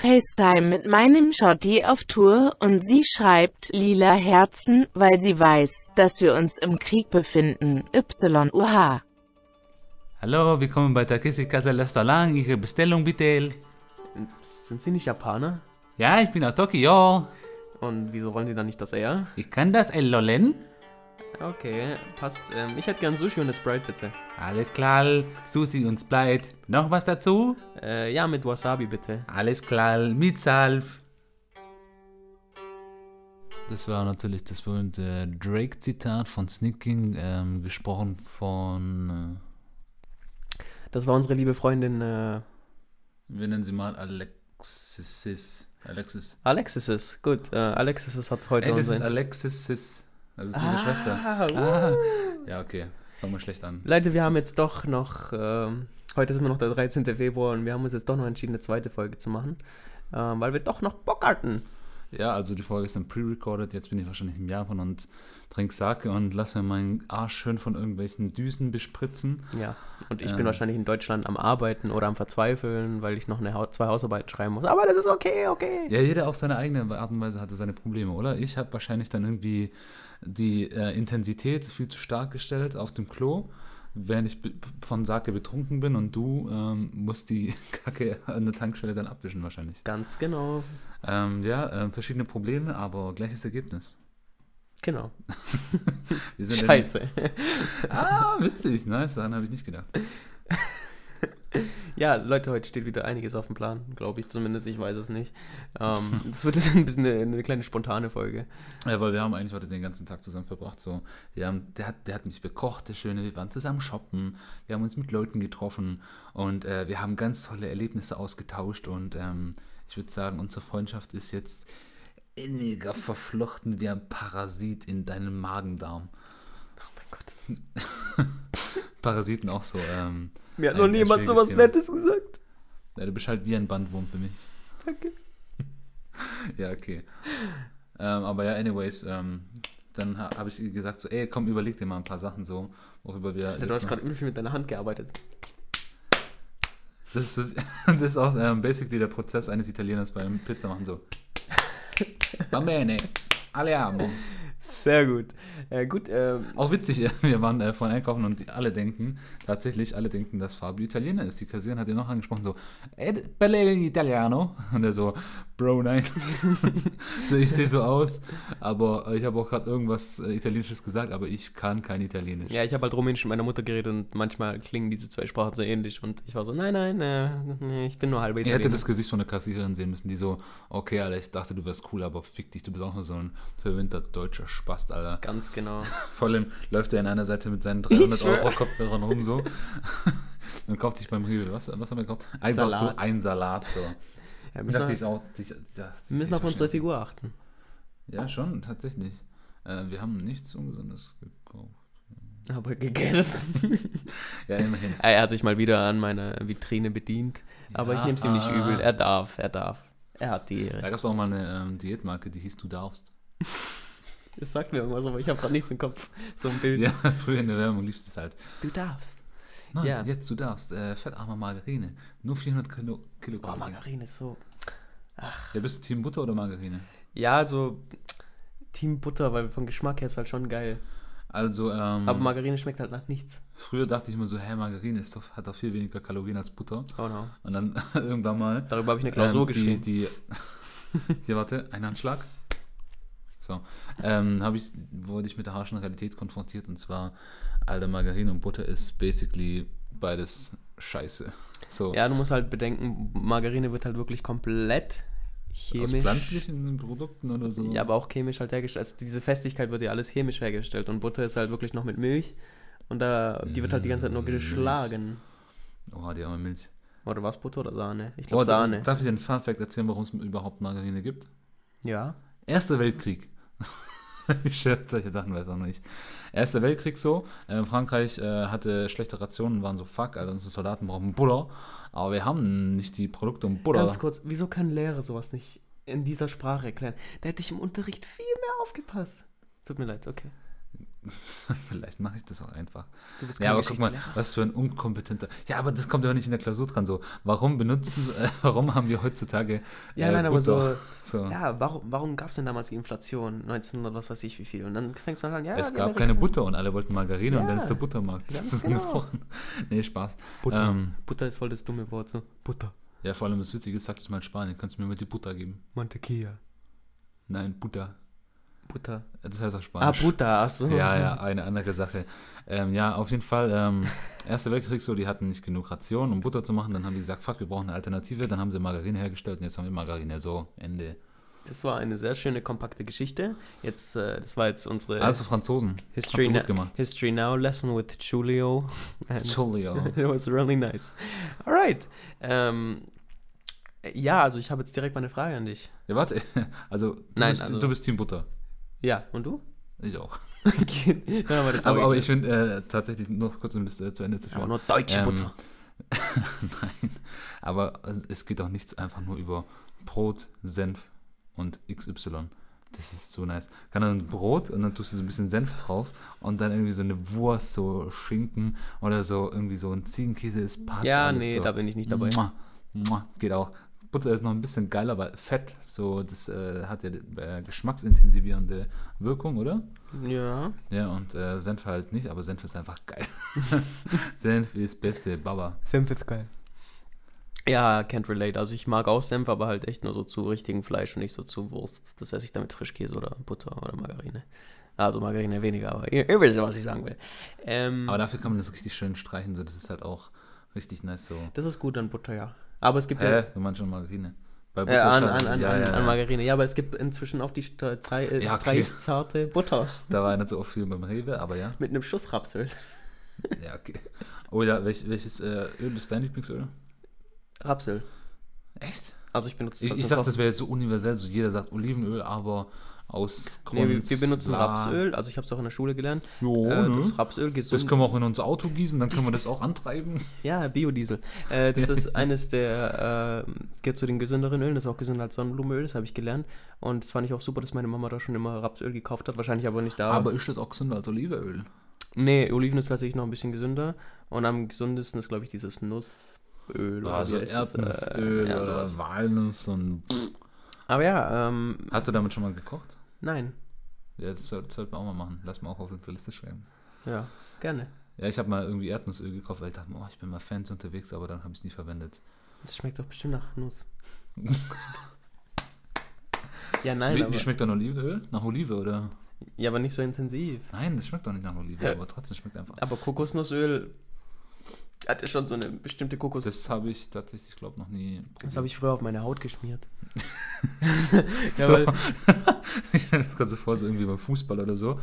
FaceTime mit meinem Schotti auf Tour und sie schreibt lila Herzen, weil sie weiß, dass wir uns im Krieg befinden. YUH. Hallo, willkommen bei Takeshi Casa Restaurant. Ihre Bestellung bitte. Sind Sie nicht Japaner? Ja, ich bin aus Tokio. Und wieso wollen Sie dann nicht das eher? Ich kann das, ey, Lollen. Okay, passt. Ähm, ich hätte gern Sushi und eine Sprite, bitte. Alles klar, Sushi und Sprite. Noch was dazu? Äh, ja, mit Wasabi, bitte. Alles klar, mit Salf. Das war natürlich das berühmte Drake-Zitat von Snicking, ähm, gesprochen von, Das war unsere liebe Freundin, äh, äh, wir nennen sie mal Alexis. Alexis. Alexis. Gut, äh, Alexis hat heute Ey, das ist. Alexis. Das ist ihre Schwester. Ah, uh. Ah. Ja, okay. Fangen wir schlecht an. Leute, wir haben jetzt doch noch, ähm, heute ist immer noch der 13. Februar und wir haben uns jetzt doch noch entschieden, eine zweite Folge zu machen, ähm, weil wir doch noch Bock hatten. Ja, also die Folge ist dann pre-recorded. Jetzt bin ich wahrscheinlich in Japan und trinke Sake und lass mir meinen Arsch schön von irgendwelchen Düsen bespritzen. Ja, und ich bin Ähm. wahrscheinlich in Deutschland am Arbeiten oder am Verzweifeln, weil ich noch eine, Hau- zwei Hausarbeiten schreiben muss. Aber das ist okay, okay. Ja, jeder auf seine eigene Art und Weise hatte seine Probleme, oder? Ich habe wahrscheinlich dann irgendwie die äh, Intensität viel zu stark gestellt auf dem Klo, während ich von Sake betrunken bin und du ähm, musst die Kacke an der Tankstelle dann abwischen wahrscheinlich. Ganz genau. Ähm, ja, ähm, verschiedene Probleme, aber gleiches Ergebnis. Genau. Scheiße. Ah, witzig, nice, daran habe ich nicht gedacht. Ja, Leute, heute steht wieder einiges auf dem Plan, glaube ich zumindest, ich weiß es nicht. Ähm, das wird jetzt ein bisschen eine, eine kleine spontane Folge. Ja, weil wir haben eigentlich heute den ganzen Tag zusammen verbracht. So, wir haben, der, hat, der hat mich bekocht, der Schöne. Wir waren zusammen shoppen. Wir haben uns mit Leuten getroffen und äh, wir haben ganz tolle Erlebnisse ausgetauscht. Und ähm, ich würde sagen, unsere Freundschaft ist jetzt inniger verflochten wie ein Parasit in deinem Magendarm. Oh mein Gott, das ist, Parasiten auch so. Ähm, mir hat Ein- noch niemand so was Thema. Nettes gesagt. ja, du bist halt wie ein Bandwurm für mich. Danke. Ja, okay. Ähm, aber ja, anyways, ähm, dann ha habe ich gesagt so, ey, komm, überleg dir mal ein paar Sachen so, worüber wir... Ja, du hast gerade übel viel mit deiner Hand gearbeitet. Das ist, das ist auch ähm, basically der Prozess eines Italieners beim Pizza machen so. Va bene, alle amo. Sehr gut. Äh, gut, ähm, Auch witzig, wir waren äh, vorhin einkaufen und die alle denken, tatsächlich alle denken, dass Fabio Italiener ist. Die Kassiererin hat ja noch angesprochen, so, "Eh, belle Italiano. Und er so, Bro, nein. so, ich sehe so aus, aber äh, ich habe auch gerade irgendwas äh, Italienisches gesagt, aber ich kann kein Italienisch. ja, ich habe halt Rumänisch mit meiner Mutter geredet und manchmal klingen diese zwei Sprachen sehr ähnlich und ich war so, nein, nein, äh, nee, ich bin nur halb Ihr Italiener. hättet das Gesicht von der Kassiererin sehen müssen, die so, okay, Alter, ich dachte, du wärst cool, aber fick dich, du bist auch nur so ein verwinter deutscher Spast, Alter. Ganz genau. Vor allem läuft er an einer Seite mit seinen 300 schwör. Euro Kopfhörern rum so. Und kauft sich beim Rewe, was, was haben wir gekauft? Einfach Salat. so ein Salat. So. Ja, Ich müssen dachte, ich wir, auch, ich, das müssen auf unsere Figur achten. Ja, schon, tatsächlich. Äh, wir haben nichts Ungesundes gekauft. Aber gegessen. Ja, immerhin. er hat sich mal wieder an meiner Vitrine bedient, aber ich Ja, nehme es ihm nicht ah. übel. Er darf, er darf. Er hat die Da Ehre. gab es auch mal eine ähm, Diätmarke, die hieß Du darfst. Das sagt mir irgendwas, aber ich habe gerade nichts im Kopf. So ein Bild. Ja, früher in der Werbung lief das halt. Du darfst. Nein, Ja. jetzt du darfst. Äh, fettarme Margarine. Nur 400 Kilo, Boah, Kilogramm. Margarine ist so. ja, bist du Team Butter oder Margarine? Ja, also Team Butter, weil vom Geschmack her ist halt schon geil. Also, ähm, Aber Margarine schmeckt halt nach nichts. früher dachte ich immer so, hä, Margarine ist doch, hat doch viel weniger Kalorien als Butter. Oh no. Und dann irgendwann mal. Darüber habe ich eine Klausur ähm, die, geschrieben. die, Hier, warte, ein Handschlag. So. Ähm, habe ich, wurde ich mit der harschen Realität konfrontiert und zwar, Alter, Margarine und Butter ist basically beides scheiße. So. Ja, du musst halt bedenken, Margarine wird halt wirklich komplett Aus chemisch. pflanzlichen Produkten oder so. Ja, aber auch chemisch halt hergestellt. Also diese Festigkeit wird ja alles chemisch hergestellt und Butter ist halt wirklich noch mit Milch und da, die wird halt die ganze Zeit nur Mm, geschlagen. Oha, die arme Milch. Oder was, Butter oder Sahne? Ich Oh, glaube da- Sahne. Darf ich dir einen Fun-Fact erzählen, warum es überhaupt Margarine gibt? Ja. Erster Weltkrieg. ich schwör, solche Sachen weiß auch nicht. Erster Weltkrieg so. Äh, Frankreich äh, hatte schlechte Rationen waren so, fuck, also unsere Soldaten brauchen Butter. Aber wir haben nicht die Produkte um Butter. Ganz kurz, wieso können Lehrer sowas nicht in dieser Sprache erklären? Da hätte ich im Unterricht viel mehr aufgepasst. Tut mir leid, okay. Vielleicht mache ich das auch einfach. Du bist Ja, aber guck mal, was für ein unkompetenter. Ja, aber das kommt ja auch nicht in der Klausur dran. So, warum benutzen, äh, warum haben wir heutzutage. Ja, äh, nein, aber so, Butter? so. ja, warum, warum gab es denn damals die Inflation? 1900, was weiß ich wie viel. Und dann fängst du an, ja, es gab keine Butter und alle wollten Margarine und dann Ja, ist der Buttermarkt ganz zusammengebrochen. Nee, Spaß. Butter. Ähm, Butter ist voll das dumme Wort, so. Butter. ja, vor allem das Witzige ist, sag das mal in Spanien. Kannst du mir mal die Butter geben? Mantequilla. Nein, Butter. Butter. Das heißt auf Ah, Spanisch. Butter, achso. Ja, ja, eine andere Sache. Ähm, ja, auf jeden Fall, ähm, Erster Weltkrieg so, die hatten nicht genug Ration, um Butter zu machen. Dann haben die gesagt, fuck, wir brauchen eine Alternative. Dann haben sie Margarine hergestellt und jetzt haben wir Margarine. So, Ende. Das war eine sehr schöne, kompakte Geschichte. Jetzt, äh, das war jetzt unsere Also Franzosen. History, Na gut gemacht. History Now Lesson with Julio. Entschuldigung. It was really nice. Alright. Ähm, ja, also ich habe jetzt direkt mal eine Frage an dich. Ja, warte. Also, du, Nein, bist, also- du bist Team Butter. Ja, und du? Ich auch. Okay, wir das Aber, aber ich finde äh, tatsächlich noch kurz, um das äh, zu Ende zu Aber führen. nur deutsche Ähm, Butter. Nein. Aber es geht auch nichts einfach nur über Brot, Senf und XY. Das ist so nice. Kann dann Brot und dann tust du so ein bisschen Senf drauf und dann irgendwie so eine Wurst, so Schinken oder so irgendwie so ein Ziegenkäse, es passt Ja, nee, so. da bin ich nicht dabei. Mua, mua, geht auch. Butter ist noch ein bisschen geiler, weil Fett, so, das äh, hat ja äh, geschmacksintensivierende Wirkung, oder? Ja. Ja, und äh, Senf halt nicht, aber Senf ist einfach geil. Senf ist beste Baba. Senf ist geil. Ja, can't relate. Also ich mag auch Senf, aber halt echt nur so zu richtigem Fleisch und nicht so zu Wurst. Das esse ich dann mit Frischkäse oder Butter oder Margarine. Also Margarine weniger, aber ihr, ihr wisst ja, was ich sagen will. Ähm, Aber dafür kann man das richtig schön streichen, so das ist halt auch richtig nice so. das ist gut an Butter, ja. Aber es gibt Hä? ja... Du meinst schon Margarine? Bei Äh, an, an, an, ja, an, ja, an. Margarine. Ja, aber es gibt inzwischen auch die zei- äh, Ja, okay. streichzarte Butter Da war nicht so oft viel beim Rewe, aber ja. mit einem Schuss Rapsöl. Ja, okay. Oh ja, welch, welches äh, Öl ist dein Lieblingsöl? Rapsöl. Echt? Also ich benutze Ich, das ich dachte, das wäre jetzt so universell, so jeder sagt Olivenöl, aber aus. Nee, wir, wir benutzen. Rapsöl, also ich habe es auch in der Schule gelernt. Jo, äh, ne? das Rapsöl gesund. Das können wir auch in unser Auto gießen, dann können wir das auch antreiben. Ja, Biodiesel. Äh, das ist eines der, äh, gehört zu den gesünderen Ölen, das ist auch gesünder als Sonnenblumenöl, das habe ich gelernt. Und das fand ich auch super, dass meine Mama da schon immer Rapsöl gekauft hat, wahrscheinlich aber nicht da. Aber ist das auch gesünder als Olivenöl? nee, Oliven ist tatsächlich noch ein bisschen gesünder. Und am gesundesten ist, glaube ich, dieses Nussöl. oder Also das? Äh, Erdnussöl ja, oder. Walnuss und. Aber ja, ähm, Hast du damit schon mal gekocht? Nein. Ja, das soll- sollten wir auch mal machen. Lass mal auch auf unsere Liste schreiben. Ja, gerne. Ja, ich habe mal irgendwie Erdnussöl gekauft, weil ich dachte, oh, ich bin mal Fans unterwegs, aber dann habe ich es nie verwendet. Das schmeckt doch bestimmt nach Nuss. ja, nein, wie, aber, wie schmeckt dann Olivenöl? Nach Olive oder? ja, aber nicht so intensiv. Nein, das schmeckt doch nicht nach Olive, aber trotzdem schmeckt einfach. Aber Kokosnussöl hatte schon so eine bestimmte Kokos. Das, Das habe ich tatsächlich, glaube noch nie. habe ich früher auf meine Haut geschmiert. ja, so. weil, ich stelle das gerade so vor, so irgendwie beim Fußball oder so.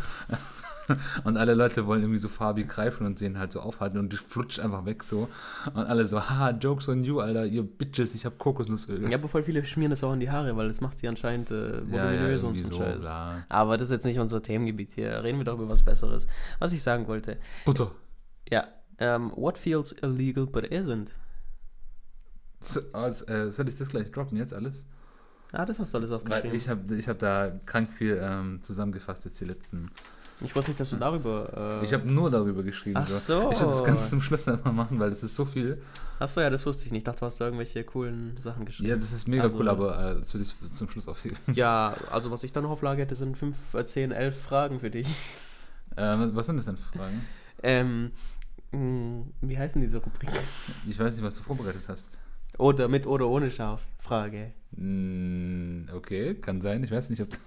Und alle Leute wollen irgendwie so farbig greifen und sehen halt so aufhalten und flutscht einfach weg so. Und alle so, haha, Jokes on you, Alter, ihr Bitches, ich hab Kokosnussöl. ja, aber voll viele schmieren das auch in die Haare, weil das macht sie anscheinend äh, voluminös und so irgendwie ein Scheiß. bla. Aber das ist jetzt nicht unser Themengebiet hier. Reden wir doch über was Besseres. Was ich sagen wollte. Butter. Ja, ähm, what feels illegal but isn't? So, also, äh, soll ich das gleich droppen jetzt alles? Ah, das hast du alles Weil aufgeschrieben. ich habe ich hab da krank viel ähm, zusammengefasst jetzt die letzten. Ich wusste nicht, dass du darüber. Äh, Ich habe nur darüber geschrieben. Ach so. Ich würde das ganz zum Schluss einfach machen, weil das ist so viel. Achso, ja, das wusste ich nicht. Ich dachte, du hast da irgendwelche coolen Sachen geschrieben. Ja, das ist mega Also- cool, aber äh, das würde ich zum Schluss aufheben. Ja, also was ich da noch auf Lager hätte, sind 5, 10, 11 Fragen für dich. Äh, was- sind das denn für Fragen? Ähm, wie heißen diese Rubrik? Ich weiß nicht, was du vorbereitet hast. Oder mit oder ohne Schaf? Frage. Mm, okay, kann sein. Ich weiß nicht, ob das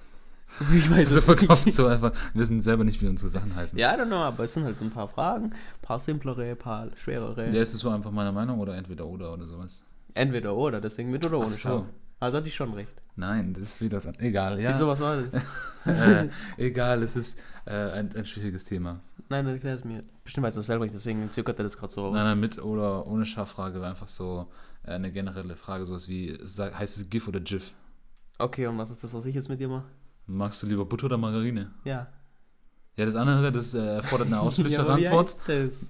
Ich weiß so es verkauft nicht. so einfach. Wir wissen selber nicht, wie unsere Sachen heißen. Ja, I don't know, aber es sind halt ein paar Fragen. Ein paar simplere, ein paar schwerere. Ja, ist es so einfach meine Meinung oder entweder oder oder sowas? Entweder oder, deswegen mit oder ohne Ach so. Schaf. Also hatte ich schon recht. Nein, das ist wieder das. Egal, ja. Wieso, was war das? äh, egal, es ist äh, ein, ein schwieriges Thema. Nein, dann erklär es mir. Bestimmt weiß das selber nicht, deswegen zögert er das gerade so. Nein, nein, mit oder ohne Schaffrage war einfach so äh, eine generelle Frage, sowas wie, heißt es GIF oder GIF? Okay, und was ist das, was ich jetzt mit dir mache? Magst du lieber Butter oder Margarine? Ja. Ja, das andere, das äh, erfordert eine Ja, ausführlichere wie Antwort. heißt das?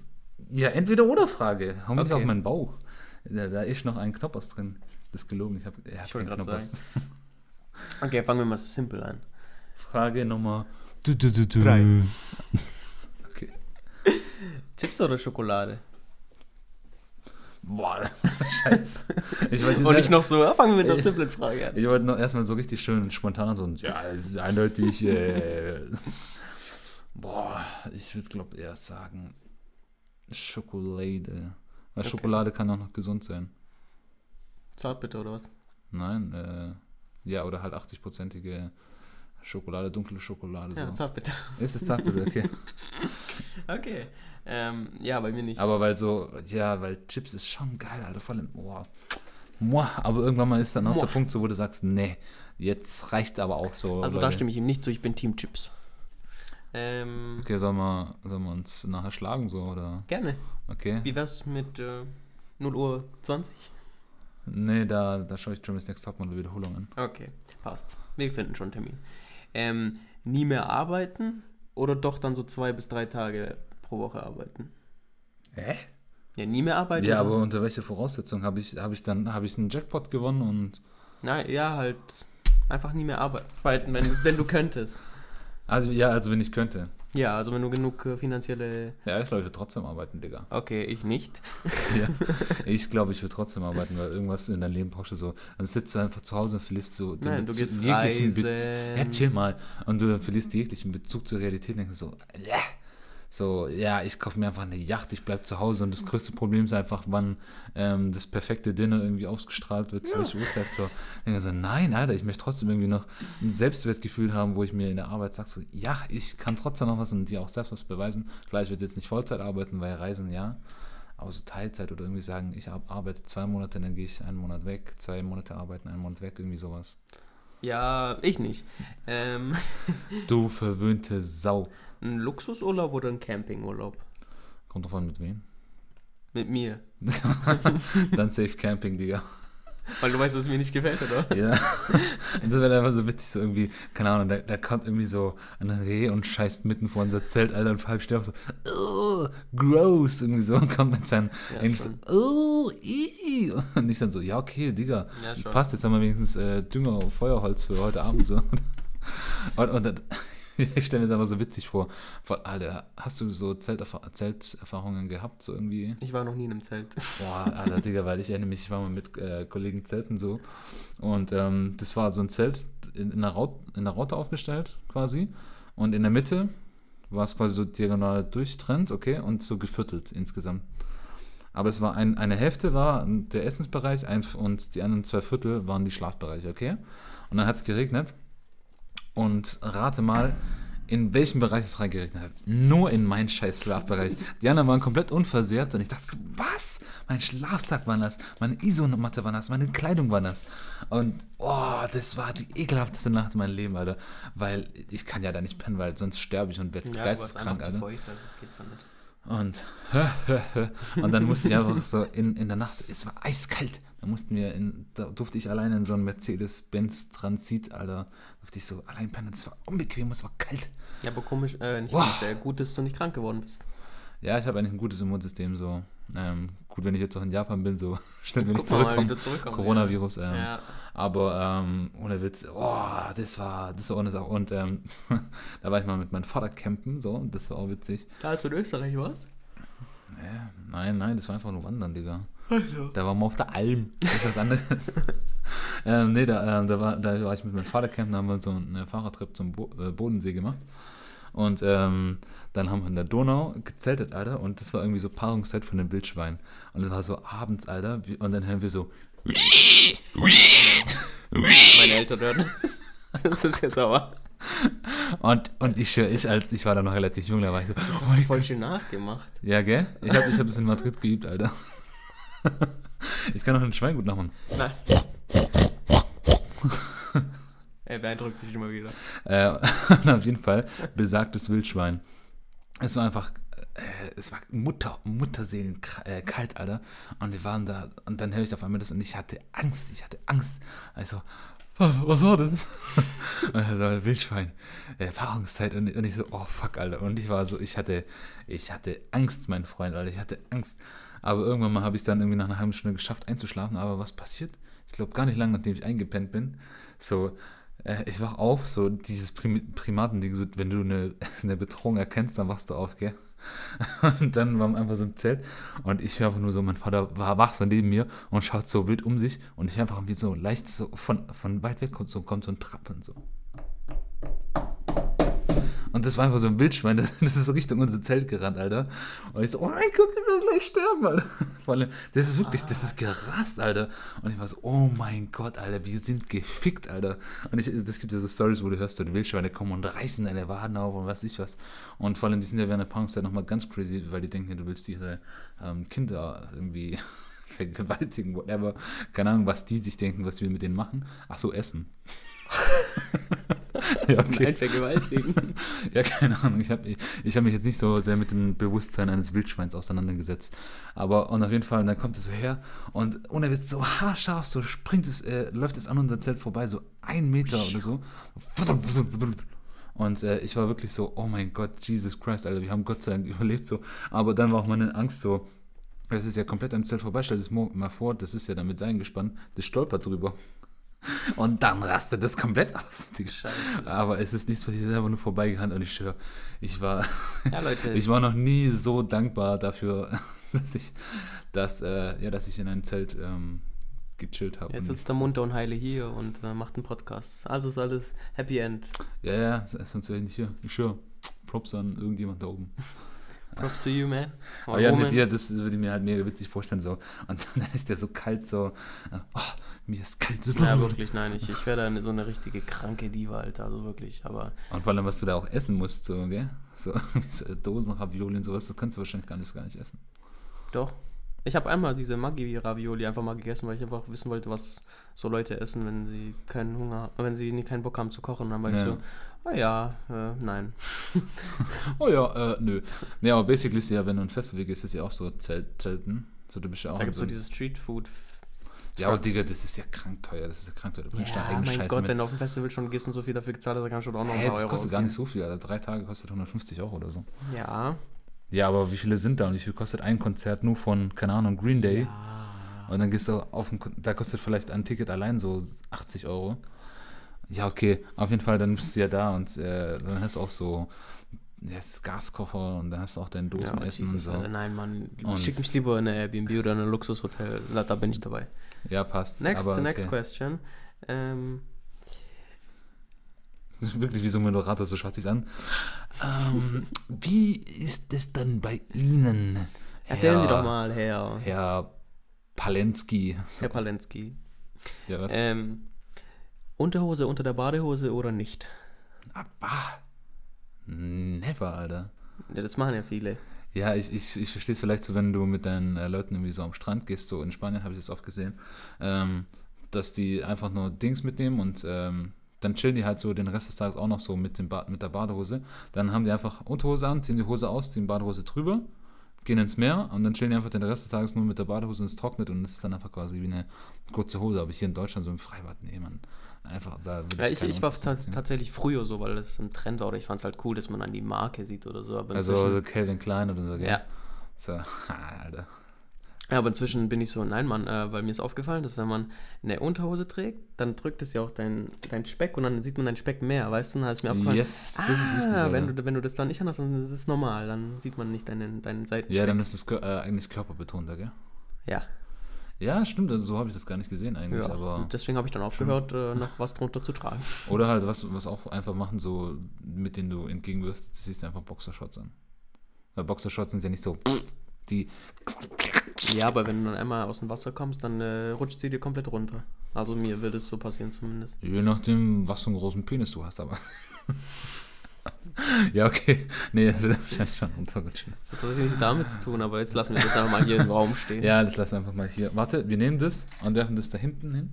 Ja, entweder oder Frage. Hau Okay. auf meinen Bauch. Da, da ist noch ein Knoppers drin. Das ist gelogen. Ich habe hab Ich wollte keinen gerade Knoppers. Okay, fangen wir mal simpel an. Frage Nummer Drei. Chips oder Schokolade? Boah, scheiße. Ich wollte Und ich noch so, ja, fangen wir mit einer Äh, simplen Frage an. Ich wollte noch erstmal so richtig schön spontan so, ja, es ist eindeutig. Äh, boah, ich würde glaube eher sagen Schokolade. Weil Okay. Schokolade kann auch noch gesund sein. Zartbitter oder was? Nein, äh, ja, oder halt 80-prozentige Schokolade, dunkle Schokolade. Ja, so. Zartbitter. Ist es Zartbitter, okay. Okay. Ähm, ja, bei mir nicht. Aber weil so, ja, weil Chips ist schon geil, Alter, vor allem, boah. Muah, aber irgendwann mal ist dann auch Muah. der Punkt, so, wo du sagst, nee, jetzt reicht aber auch so. also da stimme ich ihm nicht zu, ich bin Team Chips. Ähm, Okay, sollen wir, sollen wir uns nachher schlagen, so, oder? gerne. Okay. Wie wär's mit äh, 0 Uhr 20? Nee, da, da schaue ich Germany's Next Topmodel Wiederholung an. Okay, passt. Wir finden schon einen Termin. Ähm, nie mehr arbeiten oder doch dann so zwei bis drei Tage pro Woche arbeiten? Hä? Ja, nie mehr arbeiten? Ja, oder? aber unter welcher Voraussetzung habe ich, habe ich dann, habe ich einen Jackpot gewonnen und, Nein, ja, halt einfach nie mehr arbeiten, wenn, wenn du könntest. also, ja, also wenn ich könnte. Ja, also wenn du genug äh, finanzielle... Ja, ich glaube, ich würde trotzdem arbeiten, Digga. Okay, ich nicht. Ja. Ich glaube, ich würde trotzdem arbeiten, weil irgendwas in deinem Leben brauchst du so. Dann sitzt du einfach zu Hause und verlierst so den Nein, du gehst jeglichen. Bezug. Ja, chill mal. Und du verlierst jeglichen Bezug zur Realität und denkst so, ja. So, ja, ich kaufe mir einfach eine Yacht, ich bleib zu Hause und das größte Problem ist einfach, wann ähm, das perfekte Dinner irgendwie ausgestrahlt wird, zu welcher Uhrzeit so. Ich denke so, nein, Alter, ich möchte trotzdem irgendwie noch ein Selbstwertgefühl haben, wo ich mir in der Arbeit sage, so, ja, ich kann trotzdem noch was und dir auch selbst was beweisen. Klar, ich werde jetzt nicht Vollzeit arbeiten, weil Reisen, ja, aber so Teilzeit oder irgendwie sagen, ich ar- arbeite zwei Monate, dann gehe ich einen Monat weg, zwei Monate arbeiten, einen Monat weg, irgendwie sowas. Ja, ich nicht. Ähm, Du verwöhnte Sau. ein Luxusurlaub oder ein Campingurlaub? Kommt drauf an, mit wem. Mit mir. dann safe Camping, Digga. Weil du weißt, dass es mir nicht gefällt, oder? Ja. Und das wäre einfach so witzig, so irgendwie, keine Ahnung, da, da kommt irgendwie so ein Reh und scheißt mitten vor unser Zelt, Alter, und halb steht auch so, oh, gross, irgendwie so, und kommt mit seinen, Ja, so, schon. oh, ii. Und ich dann so, ja, okay, Digga, Ja, passt, jetzt haben wir wenigstens äh, Dünger und Feuerholz für heute Abend, so. Und, und dann, ich stelle mir das einfach so witzig vor, Alter, hast du so Zelterfa Zelterfahrungen gehabt, so irgendwie? Ich war noch nie in einem Zelt. Boah, Alter, Digga, weil ich erinnere mich, ich war mal mit äh, Kollegen zelten so. Und ähm, das war so ein Zelt in, in, einer Raut, in einer Raute aufgestellt, quasi. Und in der Mitte war es quasi so diagonal durchtrennt, okay, und so geviertelt insgesamt. Aber es war ein, eine Hälfte war der Essensbereich ein, und die anderen zwei Viertel waren die Schlafbereiche, okay? Und dann hat es geregnet. Und rate mal, in welchem Bereich es reingeregnet hat. Nur in meinen scheiß Schlafbereich. Die anderen waren komplett unversehrt und ich dachte was? Mein Schlafsack war nass, meine Isomatte war nass, meine Kleidung war nass. Und oh, das war die ekelhafteste Nacht in meinem Leben, Alter. Weil ich kann ja da nicht pennen, weil sonst sterbe ich und werde geisteskrank, Alter. feucht, also es geht so nicht. Und, und dann musste ich einfach so in, in der Nacht, es war eiskalt. Da mussten wir, in, da durfte ich alleine in so einem Mercedes-Benz Transit, Alter, durfte ich so allein pennen. Es war unbequem, es war kalt. Ja, aber komisch, äh, nicht Boah. komisch, äh, gut, dass du nicht krank geworden bist. Ja, ich habe eigentlich ein gutes Immunsystem, so. Ähm, gut, wenn ich jetzt auch in Japan bin, so schnell, wenn ich zurückkomme. Coronavirus, ähm, Ja. Aber ähm, ohne Witz, oh, das war, das war ohne Sache. Und ähm, da war ich mal mit meinem Vater campen, so, und das war auch witzig. Da als du in Österreich warst? Ja, nein, nein, das war einfach nur Wandern, Digga. Da waren wir auf der Alm. Das ist was anderes. ähm, nee, da, ähm, da, war, da war ich mit meinem Vater campen, da haben wir so einen Fahrradtrip zum Bo äh, Bodensee gemacht. Und ähm, dann haben wir in der Donau gezeltet, Alter, und das war irgendwie so Paarungszeit von den Wildschweinen. Und es war so abends, Alter, und dann hören wir so, Meine Eltern hören das. Das ist jetzt aber. und, und ich schwör, ich als, ich war da noch relativ jung, da war ich so, Das oh hast mein du voll schön nachgemacht. Ja, gell? Ich habe ich hab das in Madrid geübt, Alter. Ich kann auch ein Schwein gut nachmachen. Nein. Er beeindruckt mich immer wieder. Äh, auf jeden Fall besagtes Wildschwein. Es war einfach, äh, es war Mutter, Mutterseelen äh, kalt, Alter. Und wir waren da, und dann höre ich auf einmal das und ich hatte Angst, ich hatte Angst. Also, was, was war das? und das war Wildschwein, Erfahrungszeit. Und, und ich so, oh fuck, Alter. Und ich war so, ich hatte, ich hatte Angst, mein Freund, Alter. Ich hatte Angst. Aber irgendwann mal habe ich es dann irgendwie nach einer halben Stunde geschafft einzuschlafen. Aber was passiert? Ich glaube gar nicht lange, nachdem ich eingepennt bin. So, äh, ich wach auf, so dieses Prim Primatending, so, wenn du eine, eine Bedrohung erkennst, dann wachst du auf, gell? Und dann waren wir einfach so im Zelt und ich höre einfach nur so, mein Vater war wach so neben mir und schaut so wild um sich und ich einfach wie so leicht so von, von weit weg kommt so, kommt so ein Trappen so. Und das war einfach so ein Wildschwein, das, das ist Richtung unser Zelt gerannt, Alter. Und ich so, oh mein Gott, ich will gleich sterben, Alter. Vor allem, das ist wirklich, das ist gerast, Alter. Und ich war so, oh mein Gott, Alter, wir sind gefickt, Alter. Und ich, das gibt ja so Stories, wo du hörst, so die Wildschweine kommen und reißen deine Waden auf und was ich was. Und vor allem, die sind ja während der Punkzeit nochmal ganz crazy, weil die denken, du willst ihre ähm, Kinder irgendwie vergewaltigen, whatever. Keine Ahnung, was die sich denken, was wir mit denen machen. Ach so, essen. ja, okay. Nein, vergewaltigen. Ja, keine Ahnung. Ich habe ich hab mich jetzt nicht so sehr mit dem Bewusstsein eines Wildschweins auseinandergesetzt. Aber und auf jeden Fall, und dann kommt es so her und ohne Witz so haarscharf, so springt es, äh, läuft es an unser Zelt vorbei, so ein Meter oder so. Und äh, ich war wirklich so, oh mein Gott, Jesus Christ, Alter, wir haben Gott sei Dank überlebt so. Aber dann war auch meine Angst so, das ist ja komplett am Zelt vorbei, stell dir das mal vor, das ist ja damit sein gespannt, das stolpert drüber. Und dann rastet das komplett aus. Aber es ist nichts passiert, einfach nur vorbeigerannt und ich schwöre, ich war, Ja, ich war noch nie so dankbar dafür, dass ich, dass, äh, ja, dass ich in einem Zelt ähm, gechillt habe. Jetzt sitzt der munter und heile hier und äh, macht einen Podcast. Also ist alles Happy End. Ja, ja, sonst wäre ich nicht hier. Ich schwöre, Props an irgendjemand da oben. Props to you, man. Aber ja, mit dir, das würde ich mir halt mega witzig vorstellen. So. Und dann ist der so kalt, so, äh, oh, mir ist kalt. Ja, wirklich, nein, ich, ich wäre da so eine richtige kranke Diva, Alter, also wirklich, aber Und vor allem, was du da auch essen musst, so, gell? So, so Dosen Ravioli und sowas, das kannst du wahrscheinlich gar nicht, gar nicht essen. doch. Ich habe einmal diese Maggi-Ravioli einfach mal gegessen, weil ich einfach wissen wollte, was so Leute essen, wenn sie keinen Hunger, wenn sie keinen Bock haben zu kochen. Und dann war ich Ja. so, ah ja, äh, nein. Oh ja, äh, nö. Nee, aber basically ist ja, wenn du ein Festival gehst, ist ja auch so Zelt, Zelten. So, du bist ja auch Da gibt es so dieses Street-Food. Ja, aber. Digga, das ist ja krank teuer. Das ist ja krank teuer. Du bringst Ja, mein Scheiße Gott, mit. wenn du auf dem Festival schon gehst und so viel dafür gezahlt hast, dann kannst du doch auch noch ein Hä, paar das Euro kostet gar ausgeben. nicht so viel, Alter. Drei Tage kostet 150 Euro oder so. Ja. Ja, aber wie viele sind da und wie viel kostet ein Konzert nur von, keine Ahnung, Green Day? Und dann gehst du auf ein, da kostet vielleicht ein Ticket allein so 80 Euro. Ja, okay, auf jeden Fall, dann bist du ja da und äh, dann hast du auch so ja, ist Gaskocher und dann hast du auch dein Ja, Dosenessen und Jesus, so. Nein, Mann. Und- Schick mich lieber in eine Airbnb oder in ein Luxushotel. Da, bin ich dabei. Ja, passt. Next, aber next okay. question. Ähm, Das wirklich wie so ein Moderator, so schaut sich an. Ähm, wie ist es dann bei Ihnen? erzählen Sie Herr- doch mal, Herr, Herr Palensky. So, Herr Palensky. ja, was? Ähm, Unterhose unter der Badehose oder nicht? Ah, never, Alter. Ja, das machen ja viele. Ja, ich, ich, ich verstehe es vielleicht so, wenn du mit deinen äh, Leuten irgendwie so am Strand gehst, so in Spanien habe ich das oft gesehen, ähm, dass die einfach nur Dings mitnehmen und ähm, dann chillen die halt so den Rest des Tages auch noch so mit, dem ba mit der Badehose. Dann haben die einfach Unterhose an, ziehen die Hose aus, ziehen Badehose drüber, gehen ins Meer und dann chillen die einfach den Rest des Tages nur mit der Badehose und es trocknet und es ist dann einfach quasi wie eine kurze Hose. Aber hier in Deutschland so im Freibad, nee, man. Einfach, da Ja, ich, ich war tatsächlich früher so, weil das ein Trend war oder ich fand es halt cool, dass man an die Marke sieht oder so. Also Calvin Klein oder so, gell? ja. So, Alter. ja, aber inzwischen bin ich so, nein, Mann, äh, weil mir ist aufgefallen, dass wenn man eine Unterhose trägt, dann drückt es ja auch dein, dein Speck und dann sieht man dein Speck mehr, weißt du? Und dann ist mir aufgefallen, Yes, das ist richtig. ah, Alter. wenn du, wenn du das dann nicht anhast, dann ist es normal, dann sieht man nicht deinen, deinen Seitenspeck. Ja, dann ist es äh, eigentlich körperbetonter, gell? ja. Ja, stimmt, also so habe ich das gar nicht gesehen eigentlich, ja. aber. Deswegen habe ich dann aufgehört, äh, noch was drunter zu tragen. Oder halt, was, was auch einfach machen, so mit denen du entgegenwirst, ziehst du einfach Boxershorts an. Weil Boxershorts sind ja nicht so. Die. Ja, aber wenn du dann einmal aus dem Wasser kommst, dann äh, rutscht sie dir komplett runter. Also mir würde es so passieren zumindest. Je nachdem, was für einen großen Penis du hast, aber. ja, okay. Nee, das wird wahrscheinlich schon runterrutschen. Das hat tatsächlich nichts damit zu tun, aber jetzt lassen wir das einfach mal hier im Raum stehen. Ja, das lassen wir einfach mal hier. Warte, wir nehmen das und werfen das da hinten hin.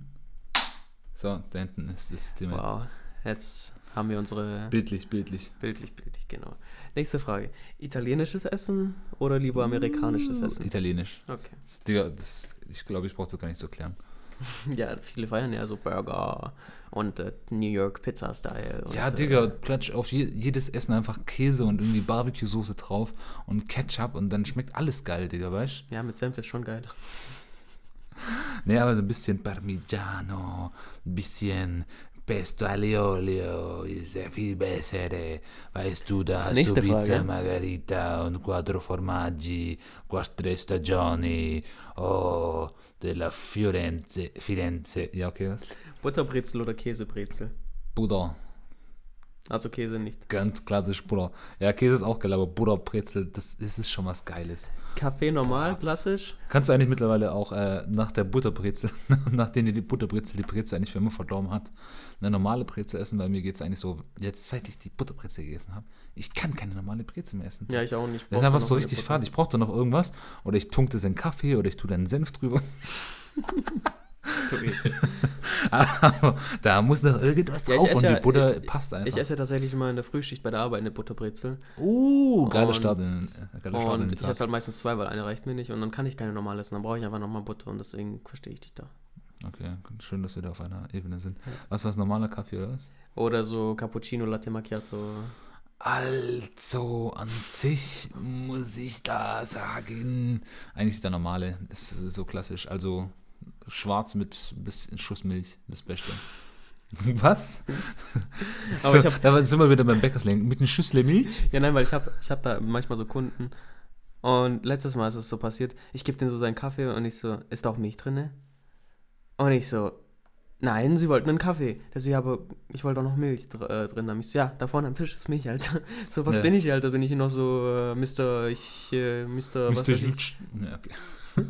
So, da hinten ist das Thema. Wow, jetzt haben wir unsere Bildlich, bildlich. bildlich, bildlich, genau. Nächste Frage. Italienisches Essen oder lieber amerikanisches Essen? Italienisch. Okay. Das, das, ich glaube, ich brauche das gar nicht zu erklären. Ja, viele feiern ja so Burger und äh, New York Pizza Style. Und, Ja, äh, Digga, klatsch auf je, jedes Essen einfach Käse und irgendwie Barbecue-Soße drauf und Ketchup und dann schmeckt alles geil, Digga, weißt Ja, mit Senf ist schon geil. Nee, aber so ein bisschen Parmigiano, ein bisschen Pesto aglio olio ist sehr viel besser. Weißt du, da Nächste Pizza Frage. Margarita und quattro formaggi, quattro stagioni, oh, della Firenze. Firenze. Ja, okay, was? Butterbrezel oder Käsebrezel? Butter. Also Käse nicht. Ganz klassisch Butter. Ja, Käse ist auch geil, aber Butterbrezel, das, das ist schon was Geiles. Kaffee normal, klassisch. Kannst du eigentlich mittlerweile auch äh, nach der Butterbrezel, nachdem dir die Butterbrezel die Brezel eigentlich für immer verdorben hat, eine normale Brezel essen, weil mir geht es eigentlich so, jetzt seit ich die Butterbrezel gegessen habe, ich kann keine normale Brezel mehr essen. Ja, ich auch nicht. das ist einfach so richtig fad. Ich brauche da noch irgendwas. Oder ich tunke das in Kaffee oder ich tue da einen Senf drüber. Aber da muss noch irgendwas Ja, drauf und ja- die Butter ich- passt einfach. Ich esse ja tatsächlich immer in der Frühschicht bei der Arbeit eine Butterbrezel. uh, geiler Und- Start in, äh, geiler Start in Und ich esse halt meistens zwei, weil eine reicht mir nicht und dann kann ich keine normal essen. Dann brauche ich einfach nochmal Butter und deswegen verstehe ich dich da. Okay, schön, dass wir da auf einer Ebene sind. Was war das normaler Kaffee oder was? Oder so Cappuccino, Latte Macchiato. Also, an sich muss ich da sagen, eigentlich der normale ist so klassisch. Also, schwarz mit bisschen Schuss Milch, das Beste. Was? Aber so, ich hab- da sind wir wieder beim Bäckerslängen. Mit einer Schüssel Milch? Ja, nein, weil ich habe ich hab da manchmal so Kunden. Und letztes Mal ist es so passiert, ich gebe denen so seinen Kaffee und ich so, ist da auch Milch drin? Und ich so, nein, sie wollten einen Kaffee. Der so, ja, aber ich wollte auch noch Milch dr äh, drin haben. Ich so, ja, da vorne am Tisch ist Milch, Alter. So, was Ja. bin ich, Alter? Bin ich hier noch so, äh, Mr. Ich, äh, Mr. was Mr. weiß ich? Ja, okay.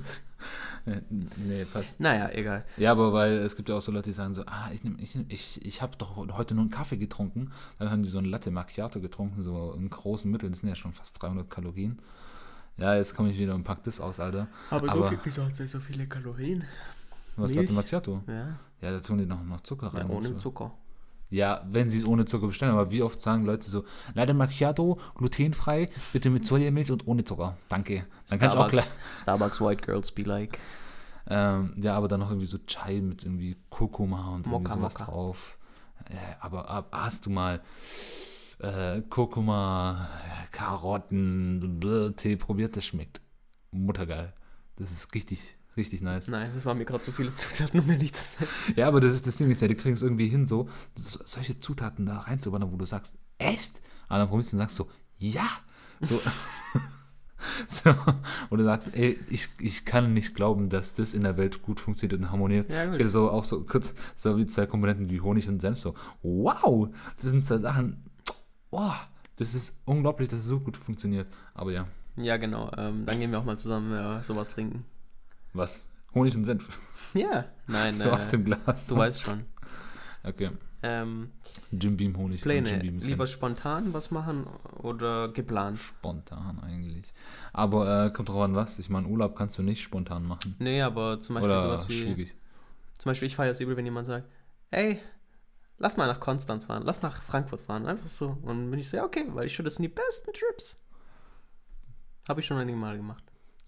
Nee, passt. Naja, egal. Ja, aber weil es gibt ja auch so Leute, die sagen so, ah, ich, nehm- ich, ich, ich habe doch heute nur einen Kaffee getrunken. Dann haben die so ein Latte Macchiato getrunken, so in großen Mitteln. Das sind ja schon fast 300 Kalorien. Ja, jetzt komme ich wieder und pack das aus, Alter. Aber, Aber- so viel, wieso hat so viele Kalorien? Was Milch? Latte Macchiato? Ja, Ja, da tun die noch, noch Zucker ja rein. und ohne so. Zucker. Ja, wenn sie es ohne Zucker bestellen. Aber wie oft sagen Leute so, Latte Macchiato, glutenfrei, bitte mit Sojamilch und ohne Zucker. Danke. Dann kann ich auch gleich. Starbucks, Starbucks White Girls be like. Ähm, ja, aber dann noch irgendwie so Chai mit irgendwie Kurkuma und irgendwie Mokka, sowas Mokka. drauf. Äh, aber ab, hast du mal äh, Kurkuma, Karotten, bläh, Tee probiert? Das schmeckt muttergeil. Das ist richtig, richtig nice. Nein, das waren mir gerade zu viele Zutaten, um mir nicht zu sagen. Ja, aber das ist das Ding, ist ja, die kriegen es irgendwie hin, so, so solche Zutaten da reinzuwandern, wo du sagst, echt? Aber dann probierst du und sagst so, ja. So, so, und du sagst, ey, ich, ich kann nicht glauben, dass das in der Welt gut funktioniert und harmoniert. Ja, gut. So auch so kurz, so wie zwei Komponenten wie Honig und Senf, so, wow, das sind zwei Sachen, wow, das ist unglaublich, dass es so gut funktioniert. Aber ja, Ja, genau. Ähm, dann gehen wir auch mal zusammen äh, sowas trinken. Was? Honig und Senf. Ja, nein, So äh, aus dem Glas. du weißt schon. Okay. Ähm, Jim Beam Honig. Pläne, Jim Beam lieber spontan was machen oder geplant? Spontan eigentlich. Aber äh, kommt drauf an, was. Ich meine, Urlaub kannst du nicht spontan machen. Nee, aber zum Beispiel Oder sowas wie. schwierig. Zum Beispiel, ich feiere es übel, wenn jemand sagt, ey, lass mal nach Konstanz fahren, lass nach Frankfurt fahren, einfach so. Und dann bin ich so, ja, okay, weil ich schon, das sind die besten Trips. Habe ich schon einige Mal gemacht.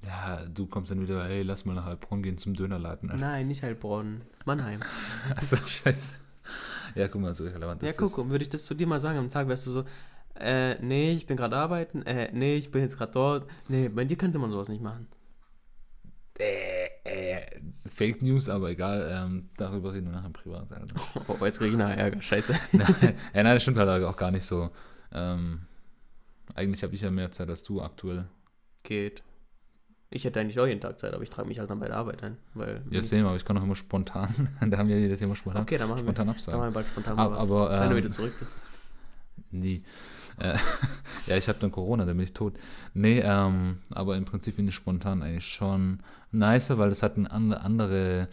Ja, du kommst dann wieder, hey, lass mal nach Heilbronn gehen zum Dönerladen. Nein, nicht Heilbronn, Mannheim. Achso, scheiße. Ja, guck mal, so relevant Ja, ist guck, und würde ich das zu dir mal sagen am Tag, wärst du so, äh, nee, ich bin gerade arbeiten, äh, nee, ich bin jetzt gerade dort. Nee, bei dir könnte man sowas nicht machen. Äh, äh, Fake News, aber egal. Ähm, darüber reden wir nachher privat. Alter. Oh, jetzt krieg ich nachher Ärger, scheiße. nein, ja, nein, das stimmt halt auch gar nicht so. Ähm, eigentlich habe ich ja mehr Zeit als du aktuell. Geht. Ich hätte eigentlich auch jeden Tag Zeit, aber ich trage mich halt dann bei der Arbeit ein, weil... Ja, sehen wir, aber ich kann auch immer spontan. da haben wir jedes Thema spontan. okay, dann machen spontan wir, absagen. dann machen wir bald spontan Ab- aber, wenn du ähm, wieder zurück bist. Nie. Äh, ja, ich habe dann Corona, dann bin ich tot. Nee, ähm, aber im Prinzip finde ich spontan eigentlich schon nicer, weil das hat eine andere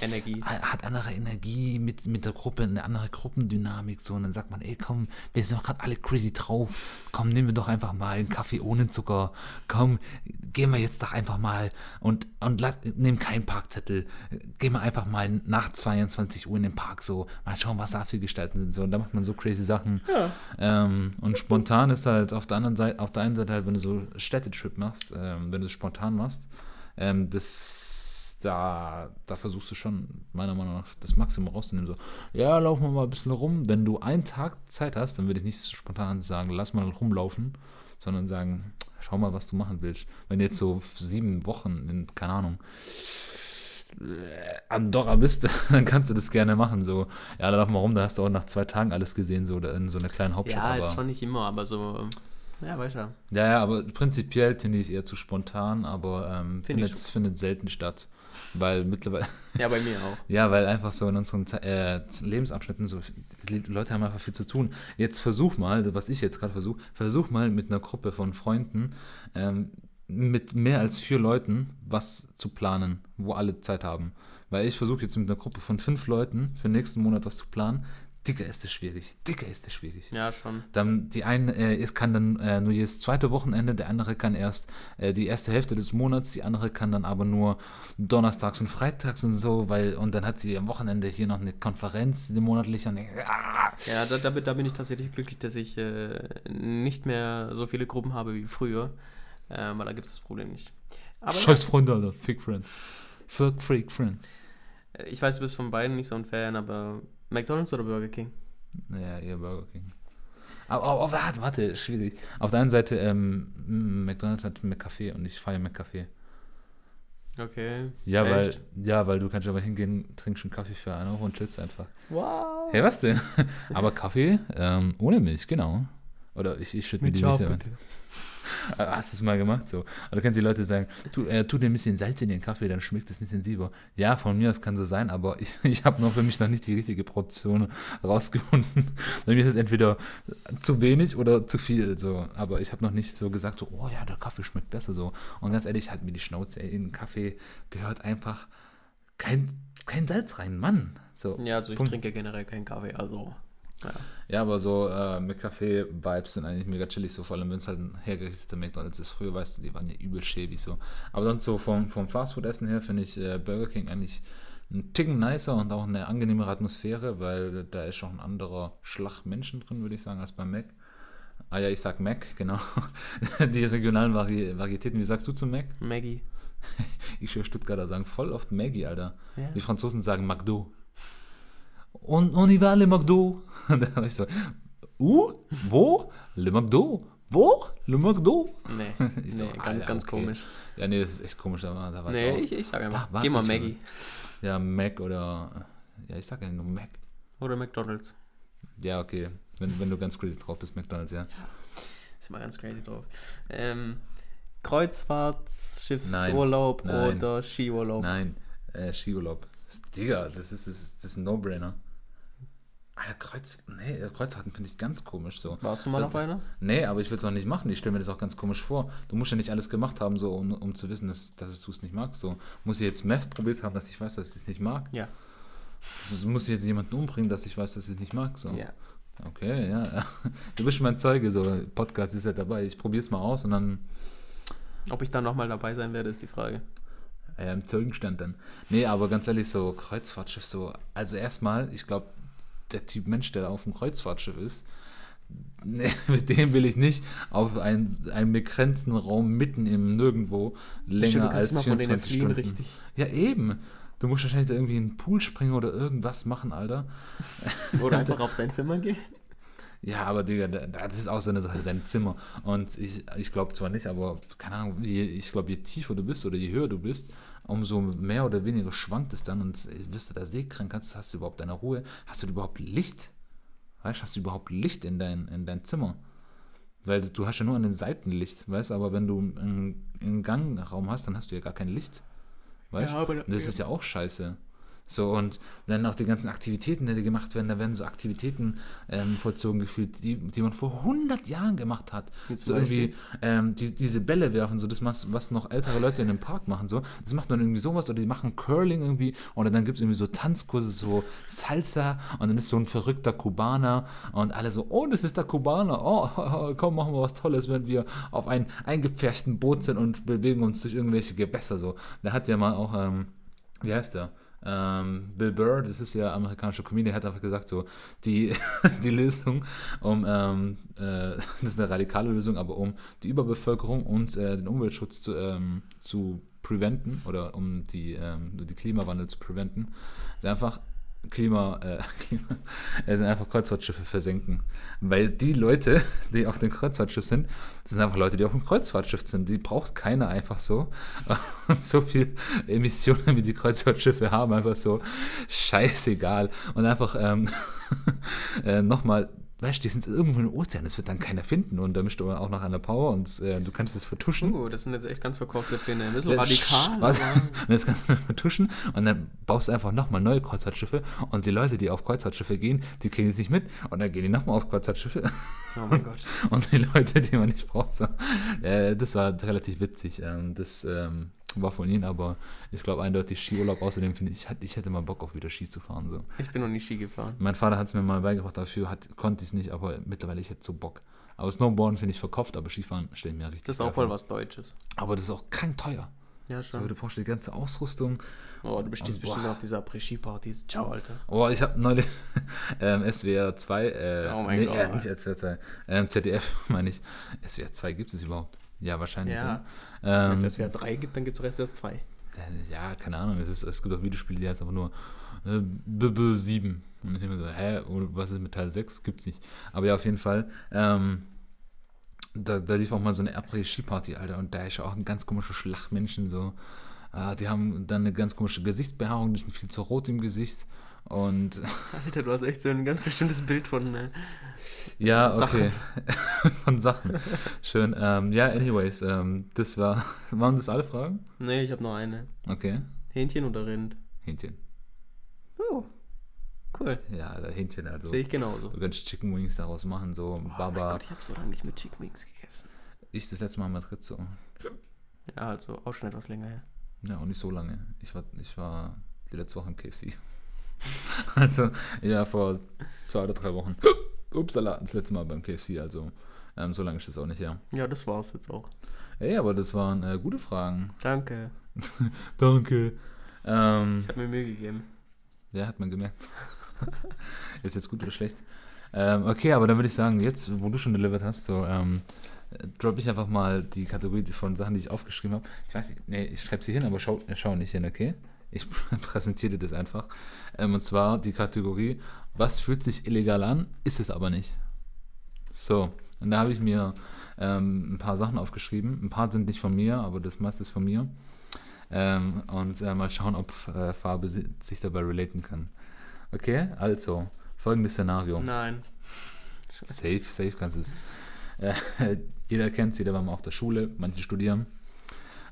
Energie. hat andere Energie mit, mit der Gruppe, eine andere Gruppendynamik. So, und dann sagt man, ey, komm, wir sind doch gerade alle crazy drauf. Komm, nehmen wir doch einfach mal einen Kaffee ohne Zucker. Komm, gehen wir jetzt doch einfach mal und, und lass, nehmen keinen Parkzettel. Gehen wir einfach mal nach 22 Uhr in den Park so. Mal schauen, was da für Gestalten sind. So, und da macht man so crazy Sachen. Ja. Ähm, und spontan ist halt auf der anderen Seite, auf der einen Seite halt, wenn du so Städtetrip machst, ähm, wenn du es spontan machst, ähm, das da, da versuchst du schon, meiner Meinung nach, das Maximum rauszunehmen. So, ja, laufen wir mal ein bisschen rum. Wenn du einen Tag Zeit hast, dann würde ich nicht so spontan sagen, lass mal rumlaufen, sondern sagen, schau mal, was du machen willst. Wenn du jetzt so sieben Wochen, in, keine Ahnung, äh, Andorra bist, dann kannst du das gerne machen. So, ja, lauf mal rum, da hast du auch nach zwei Tagen alles gesehen, so in so einer kleinen Hauptstadt. Ja, aber, jetzt schon nicht immer, aber so. Ja, weißt du. ja, ja, aber prinzipiell finde ich eher zu spontan, aber ähm, Find findet, findet selten statt. Weil mittlerweile, Ja, bei mir auch. ja, weil einfach so in unseren äh, Lebensabschnitten so, Leute haben einfach viel zu tun. Jetzt versuch mal, was ich jetzt gerade versuche, versuch mal mit einer Gruppe von Freunden, ähm, mit mehr als vier Leuten was zu planen, wo alle Zeit haben. Weil ich versuche jetzt mit einer Gruppe von fünf Leuten für nächsten Monat was zu planen. Dicker ist es schwierig. Dicker ist es schwierig. Ja, schon. Dann die eine, äh, es kann dann äh, nur jedes zweite Wochenende, der andere kann erst äh, die erste Hälfte des Monats, die andere kann dann aber nur donnerstags und freitags und so, weil und dann hat sie am Wochenende hier noch eine Konferenz, die monatliche und ah, Ja, da, da, bin- da bin ich tatsächlich glücklich, dass ich äh, nicht mehr so viele Gruppen habe wie früher, äh, weil da gibt es das Problem nicht. Aber Scheiß Freunde, Alter, Fake Friends. Fuck Freak Friends. ich weiß, du bist von beiden nicht so ein Fan, aber McDonalds oder Burger King? Ja, eher Burger King. Aber, aber, aber warte, warte, schwierig. Auf der einen Seite, ähm, McDonalds hat McCafé und ich feiere McCafé. Okay. Ja, weil, ja, weil du kannst aber hingehen, trinkst einen Kaffee für einen Euro und chillst einfach. Wow. Hey, was denn? Aber Kaffee ähm, ohne Milch, genau. Oder ich, ich schütte mir die Milch selber. Äh, Hast du es mal gemacht? So. Oder kannst die Leute sagen, tu, äh, tu dir ein bisschen Salz in den Kaffee, dann schmeckt es intensiver. Ja, von mir aus kann so sein, aber ich, ich habe noch für mich noch nicht die richtige Portion rausgefunden. Bei mir ist es entweder zu wenig oder zu viel. So. Aber ich habe noch nicht so gesagt, so, oh ja, der Kaffee schmeckt besser so. Und ganz ehrlich, hat mir die Schnauze, in den Kaffee gehört einfach kein, kein Salz rein, Mann. So. Ja, also ich Punkt. trinke generell keinen Kaffee, also. Ja. Ja, aber so äh, mit Kaffee-Vibes sind eigentlich mega chillig, so vor allem wenn es halt ein hergerichteter McDonalds ist. Früher, weißt du, die waren ja übel schäbig so. Aber sonst so vom, vom Fastfood-Essen her finde ich äh, Burger King eigentlich ein Ticken nicer und auch eine angenehmere Atmosphäre, weil da ist auch ein anderer Schlag Menschen drin, würde ich sagen, als beim Mac. Ah ja, ich sag Mac, genau. Die regionalen Vari Varietäten. Wie sagst du zu Mac? Maggie. Ich höre Stuttgarter sagen voll oft Maggie, Alter. Ja. Die Franzosen sagen McDo. Und on y va le McDo. Da war ich so, uh, wo? Le McDo. Wo? Le McDo. Nee, Ich so, nee ganz, Alter, ganz okay. komisch. Ja, nee, das ist echt komisch. Da war, da war Nee, auch, ich, ich sag einfach, geh mal. Maggie. Ja, Mac oder. Ja, ich sag ja nur Mac. Oder McDonalds. Ja, okay. Wenn, wenn du ganz crazy drauf bist, McDonalds, ja. Ist mal ganz crazy drauf. Ähm, Kreuzfahrtschiffsurlaub oder Skiurlaub? Nein, äh, Skiurlaub. Digga, das ist, das ist, das ist ein No-Brainer. Alter, Kreuz. Nee, Kreuzfahrten finde ich ganz komisch so. Warst du mal Das- auf einer? Nee, aber ich will es auch nicht machen. Ich stelle mir das auch ganz komisch vor. Du musst ja nicht alles gemacht haben, so um, um zu wissen, dass, dass du es nicht magst. So muss ich jetzt Meth probiert haben, dass ich weiß, dass ich es nicht mag. Ja. Also muss ich jetzt jemanden umbringen, dass ich weiß, dass ich es nicht mag. So. Ja. Okay, ja. Du bist mein Zeuge, so Podcast ist ja dabei. Ich probiere es mal aus und dann Ob ich da nochmal dabei sein werde, ist die Frage. äh, im Zeugenstand dann. Nee, aber ganz ehrlich, so Kreuzfahrtschiff, so. Also erstmal, ich glaube, der Typ Mensch, der da auf dem Kreuzfahrtschiff ist, nee, mit dem will ich nicht auf einen, einen begrenzten Raum mitten im Nirgendwo länger als mal von denen 24 fliehen, Stunden. richtig. Ja, eben. Du musst wahrscheinlich da irgendwie in den Pool springen oder irgendwas machen, Alter. Oder einfach auf dein Zimmer gehen. Ja, aber Digga, da- das ist auch so eine Sache, dein Zimmer. Und ich, ich glaube zwar nicht, aber keine Ahnung, je, ich glaube, je tiefer du bist oder je höher du bist, umso mehr oder weniger schwankt es dann und äh, wirst du da seekrank, hast, hast du überhaupt deine Ruhe, hast du überhaupt Licht? Weißt du, hast du überhaupt Licht in dein, in dein Zimmer? Weil du hast ja nur an den Seiten Licht, weißt du, aber wenn du einen, einen Gangraum hast, dann hast du ja gar kein Licht. Weißt Ja, aber- das ist ja auch scheiße. So, und dann auch die ganzen Aktivitäten, die gemacht werden, da werden so Aktivitäten ähm, vollzogen gefühlt, die, die man vor 100 Jahren gemacht hat. So irgendwie ähm, die, diese Bälle werfen, so das, was, was noch ältere Leute in einem Park machen, so. Das macht man irgendwie sowas, oder die machen Curling irgendwie, oder dann gibt es irgendwie so Tanzkurse, so Salsa, und dann ist so ein verrückter Kubaner, und alle so, oh, das ist der Kubaner, oh, komm, machen wir was Tolles, wenn wir auf einem eingepferchten Boot sind und bewegen uns durch irgendwelche Gewässer, so. Da hat ja mal auch, ähm, wie heißt der? Ähm, Bill Burr, das ist ja amerikanischer Comedian, hat einfach gesagt, so, die, die Lösung, um, ähm, äh, das ist eine radikale Lösung, aber um die Überbevölkerung und äh, den Umweltschutz zu, ähm, zu preventen oder um die, ähm, die Klimawandel zu preventen, ist einfach Klima, äh, Klima, sind einfach Kreuzfahrtschiffe versenken. Weil die Leute, die auf dem Kreuzfahrtschiff sind, das sind einfach Leute, die auf dem Kreuzfahrtschiff sind. Die braucht keiner einfach so. Und so viel Emissionen, wie die Kreuzfahrtschiffe haben, einfach so scheißegal. Und einfach ähm, äh, nochmal weißt du, die sind irgendwo im Ozean, das wird dann keiner finden und da mischt du auch noch an der Power und äh, du kannst das vertuschen. Oh, das sind jetzt echt ganz verkorkste Pläne. Ein bisschen radikal. Was? Und das kannst du dann vertuschen und dann baust du einfach nochmal neue Kreuzfahrtschiffe und die Leute, die auf Kreuzfahrtschiffe gehen, die kriegen es nicht mit und dann gehen die nochmal auf Kreuzfahrtschiffe Oh mein Gott. und die Leute, die man nicht braucht, so. Äh, das war relativ witzig. Ähm, das ähm, war von ihnen, aber ich glaube eindeutig Skiurlaub. Außerdem finde ich, ich, hätte- mal Bock auf wieder Ski zu fahren. So. Ich bin noch nie Ski gefahren. Mein Vater hat es mir mal beigebracht, dafür hat, konnte ich es nicht, aber mittlerweile ich hätte so Bock. Aber Snowboarden finde ich verkauft, aber Skifahren stelle ich mir richtig Das ist auch voll was Deutsches. Aber das ist auch krank teuer. Ja, So, schon. du brauchst die ganze Ausrüstung. Oh, du bestehst Und bestimmt boah. auf dieser Après-Ski-Partys. Ciao, Alter. Oh, ich habe neulich ähm, SWR 2, äh, Oh mein nee, Gott. Äh, nicht SWR 2, ähm, ZDF meine ich. SWR 2 gibt es überhaupt? Ja, wahrscheinlich. Ja. Wenn Ähm, es SWR 3 gibt, dann gibt es SWR 2. äh, ja, keine Ahnung. Es, ist, es gibt auch Videospiele, die heißen einfach nur äh, BB 7. Und ich denke mir so, hä, was ist mit Teil 6? Gibt's nicht. Aber ja, auf jeden Fall. Ähm, da, da lief auch mal so eine Après-Ski-Party, Alter. Und da ist auch ein ganz komischer Schlachmenschen so. Ah, die haben dann eine ganz komische Gesichtsbehaarung, die sind viel zu rot im Gesicht. Und Alter, du hast echt so ein ganz bestimmtes Bild von. Äh, Ja, Sachen. okay. Von Sachen. Schön. Ähm, ja, anyways, ähm, das war. Waren das alle Fragen? nee, ich habe noch eine. Okay. Hähnchen oder Rind? Hähnchen. Oh, cool. Ja, Alter, Hähnchen, also. Sehe ich genauso. Du kannst Chicken Wings daraus machen, so Oh mein Baba. Gott, ich habe so lange nicht mit Chicken Wings gegessen. Ich das letzte Mal in Madrid so. Ja, also auch schon etwas länger her. Ja, auch nicht so lange. Ich war, ich war die letzte Woche im KFC. also, ja, vor zwei oder drei Wochen. Upsala, das letzte Mal beim KFC, also. Ähm, so lange ist das auch nicht her. Ja, das war's jetzt auch. Ey, aber das waren äh, gute Fragen. Danke. Danke. Ähm, Ich habe mir Mühe gegeben. Ja, hat man gemerkt. ist jetzt gut oder schlecht? Ähm, okay, aber dann würde ich sagen, jetzt, wo du schon delivered hast, so, ähm, äh, drop ich einfach mal die Kategorie von Sachen, die ich aufgeschrieben habe. Ich weiß nicht, nee, ich schreibe sie hin, aber schau, äh, schau nicht hin, okay? Ich präsentiere dir das einfach. Ähm, und zwar die Kategorie, was fühlt sich illegal an, ist es aber nicht. So, und da habe ich mir ähm, ein paar Sachen aufgeschrieben. Ein paar sind nicht von mir, aber das meiste ist von mir. Ähm, und äh, mal schauen, ob äh, Farbe si- sich dabei relaten kann. Okay, also, folgendes Szenario. Nein. Safe, safe kannst du es. Äh, jeder kennt es, jeder war mal auf der Schule, manche studieren.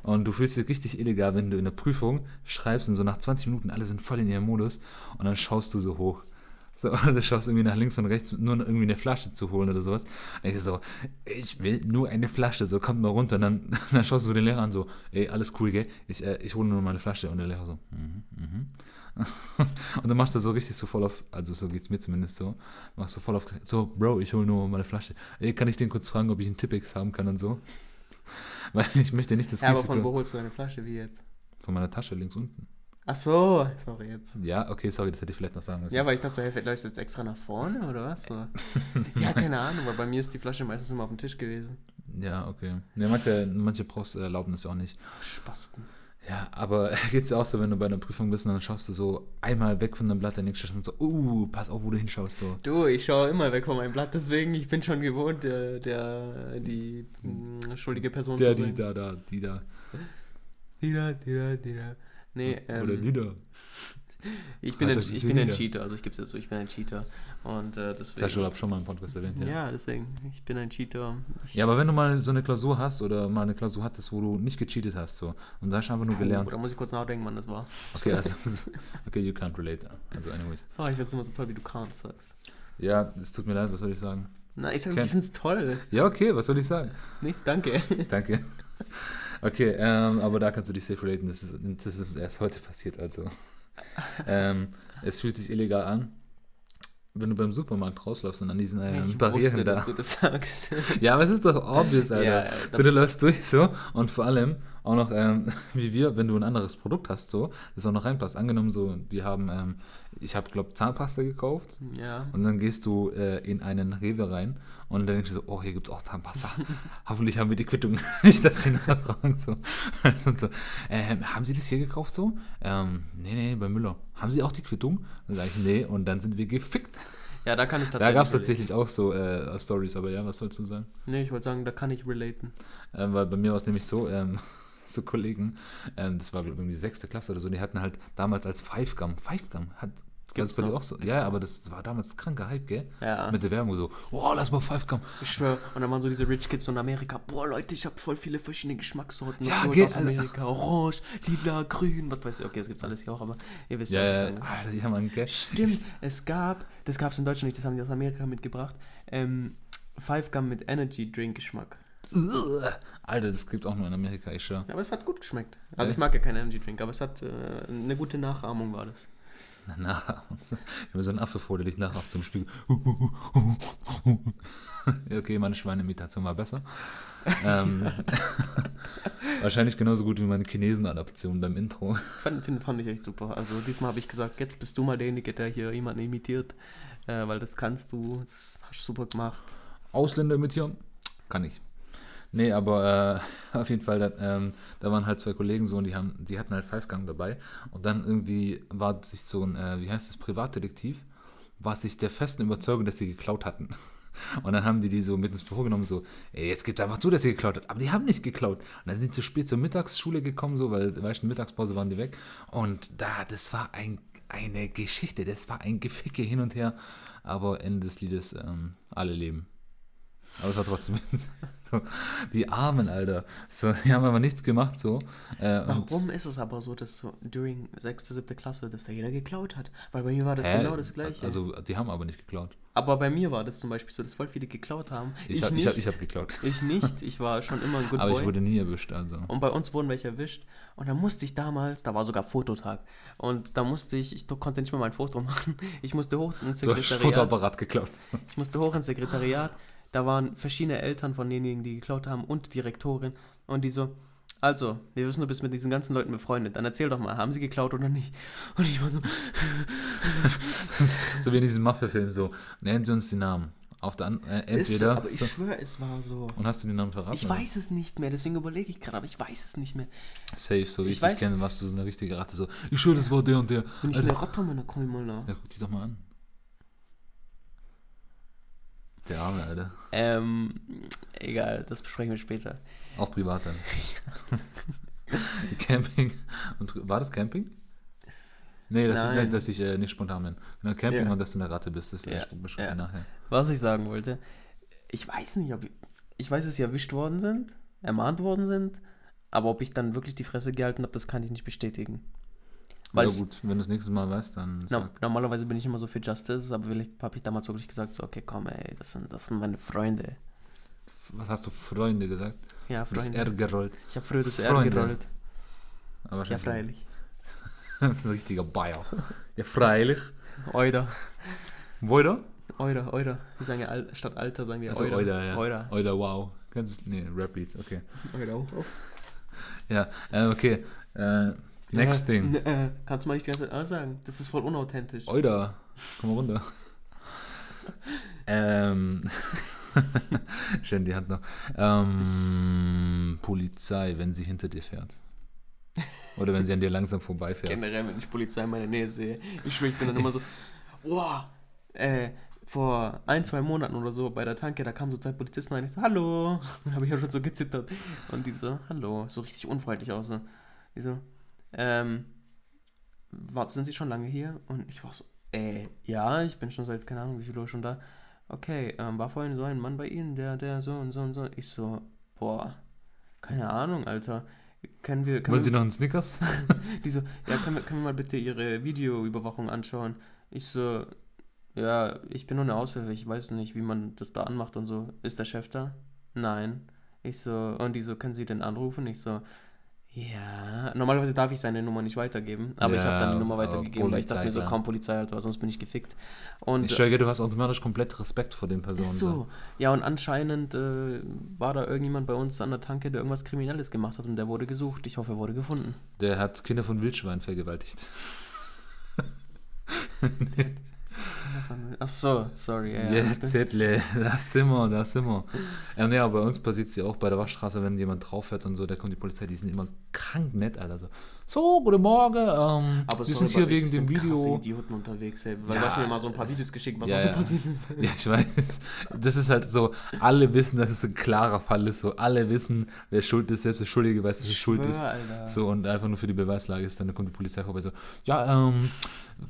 Und du fühlst dich richtig illegal, wenn du in der Prüfung schreibst und so nach 20 Minuten alle sind voll in ihrem Modus und dann schaust du so hoch. So, also schaust irgendwie nach links und rechts, nur irgendwie eine Flasche zu holen oder sowas. Und ich so, ich will nur eine Flasche, so kommt mal runter. Und dann, dann schaust du den Lehrer an, so, ey, alles cool, gell? Ich, äh, ich hole nur meine Flasche. Und der Lehrer so, mhm, mhm. und dann machst du so richtig so voll auf, also so geht's mir zumindest so, machst du voll auf, so, Bro, ich hole nur meine Flasche. Ey, kann ich den kurz fragen, ob ich einen Tippex haben kann und so? Weil ich möchte nicht das Ja, aber Risiko von wo holst du deine Flasche? Wie jetzt? von meiner Tasche links unten. Ach so, sorry jetzt. Ja, okay, sorry, das hätte ich vielleicht noch sagen müssen. Ja, weil ich dachte, hey, läufst du jetzt extra nach vorne oder was? So. ja, keine Ahnung, weil bei mir ist die Flasche meistens immer auf dem Tisch gewesen. Ja, okay. Ja, manche, manche Profs erlauben das ja auch nicht. Spasten. Ja, aber geht's dir auch so, wenn du bei einer Prüfung bist und dann schaust du so einmal weg von dem Blatt, der nächste und so, uh, pass auf, wo du hinschaust, so. Du, ich schaue immer weg von meinem Blatt, deswegen, ich bin schon gewohnt, der, der die mh, schuldige Person Der, zu die sein. da, da, die da. Die da, die da, die da. Nee, Oder ähm, die da. ich bin, Hat ein, ich bin ein? Cheater, also ich gebe es jetzt so, ich bin ein Cheater. Und äh, Das deswegen. glaub ich, schon mal im Podcast erwähnt, ja. ja. deswegen, ich bin ein Cheater. Ich, Ja, aber wenn du mal so eine Klausur hast oder mal eine Klausur hattest, wo du nicht gecheatet hast, so, und da hast du einfach nur Puh, gelernt. Da muss ich kurz nachdenken, wann das war. Okay, also, okay, you can't relate. Also, anyways. Oh, ich finde es immer so toll, wie du can't sagst. Ja, es tut mir leid, was soll ich sagen? Na, ich sag, Ken- ich finde es toll. Ja, okay, was soll ich sagen? Nichts, danke. Danke. Okay, ähm, aber da kannst du dich safe relaten. Das ist, das ist erst heute passiert, also. Ähm, es fühlt sich illegal an, wenn du beim Supermarkt rausläufst und an diesen ähm, ich Barrieren wusste, da. dass du das sagst. Ja, aber es ist doch obvious, Alter. Ja, so, du läufst durch so und vor allem, auch noch, ähm, wie wir, wenn du ein anderes Produkt hast, so, das auch noch reinpasst. Angenommen, so, wir haben, ähm, ich habe, glaube Zahnpasta gekauft Ja. und dann gehst du äh, in einen Rewe rein und dann denkst du so, oh, hier gibt es auch Zahnpasta. Hoffentlich haben wir die Quittung. Nicht, dass sie nachfragen. So. Und so, ähm, haben Sie das hier gekauft so? Ähm, nee, nee, bei Müller. Haben Sie auch die Quittung? Dann sage ich, nee, und dann sind wir gefickt. Ja, da kann ich Da tatsächlich. gab es tatsächlich auch so äh, Stories, aber ja, was sollst du sagen? Nee, ich wollte sagen, da kann ich relaten. Ähm, weil bei mir war es nämlich so, ähm, so Kollegen, ähm, das war glaub ich, irgendwie sechste Klasse oder so, die hatten halt damals als Five Gum, Five Gum hat Gibt's das bei dir noch? auch so? Ja, aber das war damals kranker Hype, gell? Ja. Mit der Werbung so, oh, lass mal Five Gum. Ich schwöre, und dann waren so diese Rich Kids in Amerika. Boah, Leute, ich habe voll viele verschiedene Geschmackssorten. Ja, geht, aus Amerika. Orange, lila, grün, was weiß ich. Okay, das gibt's alles hier auch, aber ihr wisst Ja, was ja, sagen. Alter, ja, man, gell? Stimmt, es gab, das gab es in Deutschland nicht, das haben die aus Amerika mitgebracht. Ähm, Five Gum mit Energy Drink Geschmack. Alter, das gibt auch nur in Amerika, ich schwör. Aber es hat gut geschmeckt. Also Ja. ich mag ja keinen Energy Drink, aber es hat äh, eine gute Nachahmung war das. Na, ich habe mir so einen Affe vor, der dich nachher auf zum Spiegel. okay, meine Schweinemitation war besser. ähm, wahrscheinlich genauso gut wie meine Chinesen-Adaption beim Intro. Fand, find, fand ich echt super. Also diesmal habe ich gesagt, jetzt bist du mal derjenige, der hier jemanden imitiert, äh, weil das kannst du, das hast du super gemacht. Ausländer imitieren? Kann ich. Nee, aber äh, auf jeden Fall, da, ähm, da waren halt zwei Kollegen so und die, haben, die hatten halt Five-Gang dabei. Und dann irgendwie war sich so ein, äh, wie heißt das, Privatdetektiv, war sich der festen Überzeugung, dass sie geklaut hatten. Und dann haben die die so mit ins Büro genommen, so, ey, jetzt gibt einfach zu, dass ihr geklaut habt. Aber die haben nicht geklaut. Und dann sind sie zu spät zur Mittagsschule gekommen, so, weil, weißt du, Mittagspause waren die weg. Und da, das war ein, eine Geschichte, das war ein Geficke hin und her. Aber Ende des Liedes, ähm, alle leben. Aber es war trotzdem so, die Armen, Alter. So, die haben aber nichts gemacht, so. Äh, Warum ist es aber so, dass so during 6., 7. Klasse, dass da jeder geklaut hat? Weil bei mir war das Hä? genau das gleiche. Also, die haben aber nicht geklaut. aber bei mir war das zum Beispiel so, dass voll viele geklaut haben. Ich, hab, nicht. ich, hab, ich hab geklaut. Ich nicht. Ich war schon immer ein Good aber Boy. ich wurde nie erwischt, also. Und bei uns wurden welche erwischt. Und da musste ich damals, da war sogar Fototag. Und da musste ich, ich konnte nicht mal mein Foto machen. Ich musste hoch ins Du hast Sekretariat. Fotoapparat geklaut. Ich musste hoch ins Sekretariat. Da waren verschiedene Eltern von denjenigen, die geklaut haben und die Rektorin. Und die so, also, wir wissen, du bist mit diesen ganzen Leuten befreundet. Dann erzähl doch mal, haben sie geklaut oder nicht? Und ich war so, so wie in diesem Mafia-Film, so. Nennen Sie uns die Namen. Auf der an, äh, ist so, entweder. aber ich so, schwöre, es war so. und hast du den Namen verraten? Ich oder? weiß es nicht mehr, deswegen überlege ich gerade, aber ich weiß es nicht mehr. Safe, so wie Ich ich, weiß- dich kenne, warst du so eine richtige Ratte. So, ich schwöre, das war der und der. Bin ich eine Ratte meiner Keimala? Ja, guck dich doch mal an. Der Arme, Alter. Ähm, egal, das besprechen wir später. Auch privat dann. Camping. Und, war das Camping? Nee, das Nein. ist, dass ich äh, nicht spontan bin. Genau, Camping Ja. und dass du eine Ratte bist, das Ja, ja. beschreiben ja. nachher. Was ich sagen wollte, ich weiß nicht, ob ich, ich weiß, dass sie erwischt worden sind, ermahnt worden sind, aber ob ich dann wirklich die Fresse gehalten habe, das kann ich nicht bestätigen. Weil ja gut, wenn du das nächste Mal weißt, dann sag. normalerweise bin ich immer so für Justice, aber vielleicht habe ich damals wirklich gesagt, so, okay, komm, ey, das sind, das sind meine Freunde. Was hast du Freunde gesagt? Ja, Das Freunde. R gerollt. Ich habe früher das R Freunde. gerollt. Aber Ja, wahrscheinlich freilich. Richtiger Bayer. Ja, freilich. Euder. Woida? Euder, Euder. Die sagen ja Al statt Alter, sagen die Also Euder. Oida, ja. Euder. Oida, wow. Kennst du Nee, Rap-Beat, okay. Euder auch. Ja, äh, okay. Äh, next äh, thing. n- Äh, kannst du mal nicht die ganze Zeit A sagen? Das ist voll unauthentisch. Oida, komm mal runter. ähm. Schön die Hand noch. Ähm, Polizei, wenn sie hinter dir fährt. Oder wenn sie an dir langsam vorbeifährt. Generell, wenn ich Polizei in meiner Nähe sehe, ich schwöre, ich bin dann immer so, wow, äh, vor ein, zwei Monaten oder so bei der Tanke, da kamen so zwei Polizisten rein, ich so, hallo, dann habe ich ja schon so gezittert. Und die so, hallo, so richtig unfreundlich aus. So. Die so, ähm, wa- sind Sie schon lange hier? Und ich war so, äh, ja, ich bin schon seit, keine Ahnung, wie viel Uhr schon da. Okay, ähm, war vorhin so ein Mann bei Ihnen, der, der so und so und so. Ich so, boah, keine Ahnung, Alter. Können wir, können Wollen wir sie noch einen Snickers? die so, ja, können wir, können wir mal bitte Ihre Videoüberwachung anschauen? Ich so, ja, ich bin nur eine Aushilfe, ich weiß nicht, wie man das da anmacht und so. Ist der Chef da? Nein. Ich so, und die so, können Sie denn anrufen? Ich so, Ja, normalerweise darf ich seine Nummer nicht weitergeben, aber ich Ja, habe dann die Nummer weitergegeben, weil ich dachte mir so, kaum Polizei, Alter, sonst bin ich gefickt. Und Ich stelle du hast automatisch komplett Respekt vor den Personen. Ist so. Ja, und anscheinend äh, war da irgendjemand bei uns an der Tanke, der irgendwas Kriminelles gemacht hat und der wurde gesucht. Ich hoffe, er wurde gefunden. Der hat Kinder von Wildschwein vergewaltigt. Ach so, sorry. Ja, Jetzt, Zettle, da sind wir, da sind wir. Ja, nee, aber bei uns passiert es ja auch bei der Waschstraße, wenn jemand drauf fährt und so, da kommt die Polizei, die sind immer krank nett, Alter. So, so guten Morgen, ähm, Aber wir sind hier wegen dem sind krasse Video. Idioten unterwegs, ey. Weil Ja. du hast mir mal so ein paar Videos geschickt, was Ja, da so passiert ist. Ja, ich weiß. Das ist halt so, alle wissen, dass es ein klarer Fall ist. So, alle wissen, wer schuld ist, selbst der Schuldige weiß, dass er schuld ist. Alter. So, und einfach nur für die Beweislage ist, dann kommt die Polizei vorbei. So, ja, ähm,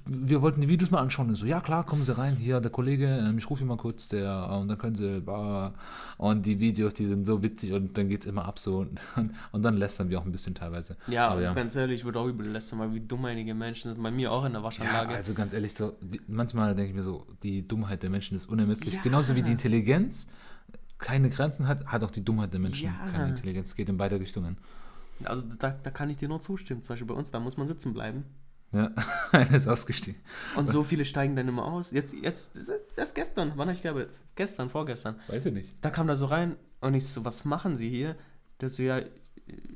wir wollten die Videos mal anschauen. Und so, ja klar, kommen Sie rein. Hier, der Kollege, ähm, ich rufe ihn mal kurz, der, äh, und dann können Sie, bah. und die Videos, die sind so witzig und dann geht es immer ab so. Und, und dann lästern wir auch ein bisschen teilweise. Ja, aber ja. ganz ehrlich, ich würde auch übel lästern, weil wie dumm einige Menschen sind. Bei mir auch in der Ja, Waschanlage. also ganz ehrlich, so, wie, manchmal denke ich mir so, die Dummheit der Menschen ist unermesslich. Ja. Genauso wie die Intelligenz keine Grenzen hat, hat auch die Dummheit der Menschen Ja. keine Intelligenz. Es geht in beide Richtungen. Also da, da kann ich dir nur zustimmen. Zum Beispiel bei uns, da muss man sitzen bleiben. Ja, einer ist ausgestiegen. Und so viele steigen dann immer aus. Jetzt, jetzt, erst gestern, wann habe ich gearbeitet? Gestern, vorgestern. Weiß ich nicht. Da kam da so rein und ich so, was machen Sie hier? Der so, ja,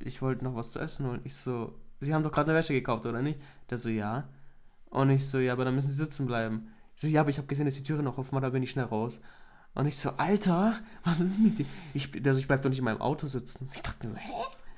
ich wollte noch was zu essen holen. Ich so, Sie haben doch gerade eine Wäsche gekauft, oder nicht? Der so, ja. Und ich so, ja, aber dann müssen Sie sitzen bleiben. Ich so, ja, aber ich habe gesehen, dass die Türe noch offen war, da bin ich schnell raus. Und ich so, Alter, was ist mit dir? Ich, der so, ich bleib doch nicht in meinem Auto sitzen. Ich dachte mir so, hä?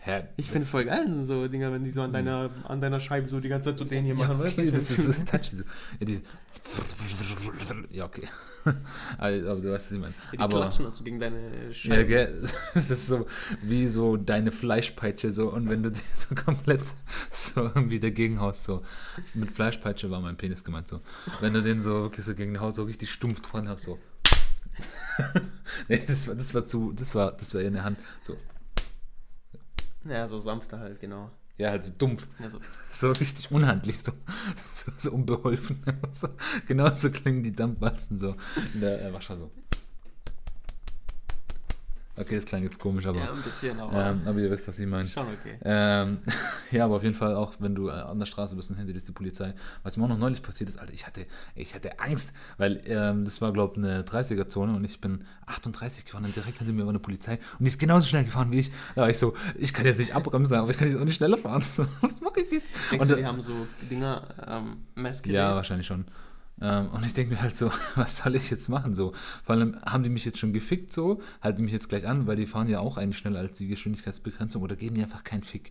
Hä? Ich finde es voll geil, so Dinger, wenn die so an deiner, an deiner Scheibe so die ganze Zeit so den hier ja, machen, weißt du? okay, das ist so touchy. So. Ja, ja, okay. Also, aber du weißt, was ich meine. die Aber, klatschen also gegen deine ja, Scheibe. gell, das ist so wie so deine Fleischpeitsche so und wenn du die so komplett so irgendwie dagegen haust, so mit Fleischpeitsche war mein Penis gemeint so. Wenn du den so wirklich so gegen die Haut so richtig stumpf dran hast, so. nee, das war, das war zu, das war, das war in der Hand, so, Ja, so sanfter halt, genau. ja, halt so dumpf. Ja, so. So richtig unhandlich, so, so, so unbeholfen. So, genauso klingen die Dampfwalzen so in der äh, Wascher so. Okay, das klang jetzt komisch, aber, ja, ein bisschen, aber ähm, aber ihr wisst, was ich meine. schon okay. Ähm, ja, aber auf jeden Fall auch, wenn du äh, an der Straße bist und hinter dir ist die Polizei. Was mir auch noch neulich passiert ist, Alter, ich hatte, ich hatte Angst, weil ähm, das war, glaube ich, eine 30er-Zone und ich bin 38 gefahren und direkt hinter mir war eine Polizei und die ist genauso schnell gefahren wie ich. Da war ich so, ich kann jetzt nicht abbremsen, aber ich kann jetzt auch nicht schneller fahren. Was mache ich jetzt? Denkst Und, du, die haben so Dinger, ähm, Messgerät? Ja, wahrscheinlich schon. Ähm, und ich denke mir halt so, was soll ich jetzt machen? So, vor allem haben die mich jetzt schon gefickt, so, halten die mich jetzt gleich an, weil die fahren ja auch eigentlich schneller als die Geschwindigkeitsbegrenzung oder geben die einfach keinen Fick.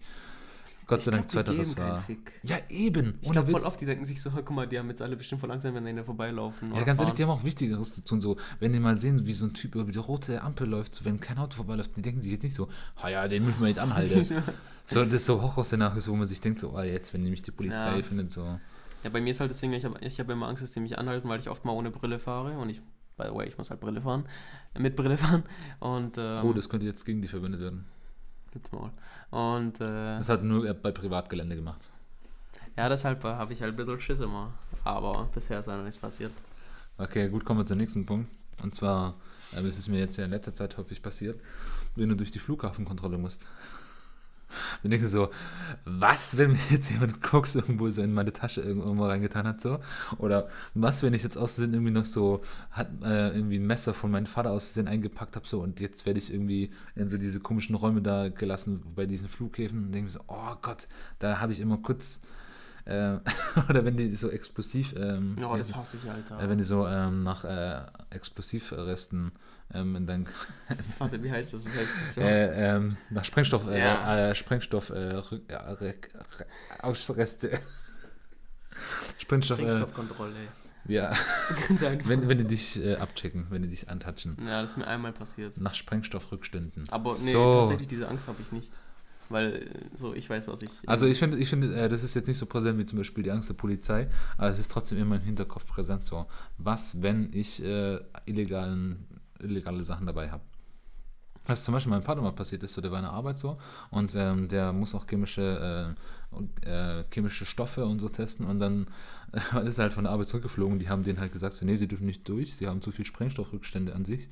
Gott Ich sei Dank, glaub, zweiteres war. Ja, eben. Ich glaube voll oft, die denken sich so, guck mal, die haben jetzt alle bestimmt voll Angst, wenn die da vorbeilaufen. Ja, ganz ehrlich, die fahren. haben auch Wichtigeres zu tun. So, wenn die mal sehen, wie so ein Typ über die rote Ampel läuft, so, wenn kein Auto vorbeiläuft, die denken sich jetzt nicht so, ah ja, den müssen wir jetzt anhalten. so, das ist so Horrorszenarios, wo man sich denkt, so, ah, jetzt, wenn nämlich die Polizei Ja. findet, so. Ja, bei mir ist halt das Ding, ich habe ich hab immer Angst, dass die mich anhalten, weil ich oft mal ohne Brille fahre und ich, by the way, ich muss halt Brille fahren, äh, mit Brille fahren und, ähm, Oh, das könnte jetzt gegen die verwendet werden. halt's Maul. und, äh, Das hat nur bei Privatgelände gemacht. ja, deshalb äh, habe ich halt ein bisschen Schiss immer, aber bisher ist noch nichts passiert. Okay, gut, kommen wir zum nächsten Punkt. Und zwar, ähm, das ist mir jetzt ja in letzter Zeit häufig passiert, wenn du durch die Flughafenkontrolle musst. Dann denkst du so, was, wenn mir jetzt jemand Koks irgendwo so in meine Tasche irgendwo reingetan hat, so? Oder was, wenn ich jetzt außerdem irgendwie noch so, hat, äh, irgendwie ein Messer von meinem Vater außerdem eingepackt habe, so, und jetzt werde ich irgendwie in so diese komischen Räume da gelassen bei diesen Flughäfen und denke mir so, oh Gott, da habe ich immer kurz, äh, oder wenn die so explosiv, ähm, Ja, wie das heißt- hasse ich, Alter. äh, wenn die so ähm, nach äh, Explosivresten ähm, dein, das, warte, wie heißt das? Das heißt das so. äh, ähm, nach Sprengstoff, äh, Ja. äh, Sprengstoff, äh, ja, Ausreste. Sprengstoff, äh, Sprengstoffkontrolle. ja, wenn, wenn die dich äh, abchecken, wenn die dich antatschen. Ja, das ist mir einmal passiert. Nach Sprengstoffrückständen. Aber nee, so. tatsächlich diese Angst habe ich nicht. Weil äh, so, ich weiß, was ich. Also ich finde, ich finde, äh, das ist jetzt nicht so präsent wie zum Beispiel die Angst der Polizei, aber es ist trotzdem immer im Hinterkopf präsent so. Was, wenn ich äh, illegalen, illegale Sachen dabei habe? Was zum Beispiel meinem Vater mal passiert ist, so der war in der Arbeit so und ähm, der muss auch chemische, äh, äh, chemische Stoffe und so testen und dann äh, ist er halt von der Arbeit zurückgeflogen. Die haben denen halt gesagt, so, nee, sie dürfen nicht durch, sie haben zu viel Sprengstoffrückstände an sich,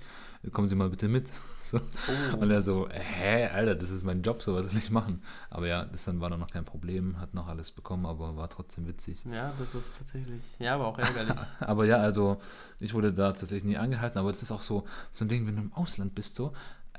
kommen Sie mal bitte mit. So. Oh. Und er so, hä, Alter, das ist mein Job, so was soll ich machen? Aber ja, das dann war dann noch kein Problem, hat noch alles bekommen, aber war trotzdem witzig. Ja, das ist tatsächlich. Ja, aber auch ärgerlich. Aber ja, also ich wurde da tatsächlich nie angehalten, aber das ist auch so, so ein Ding, wenn du im Ausland bist, so.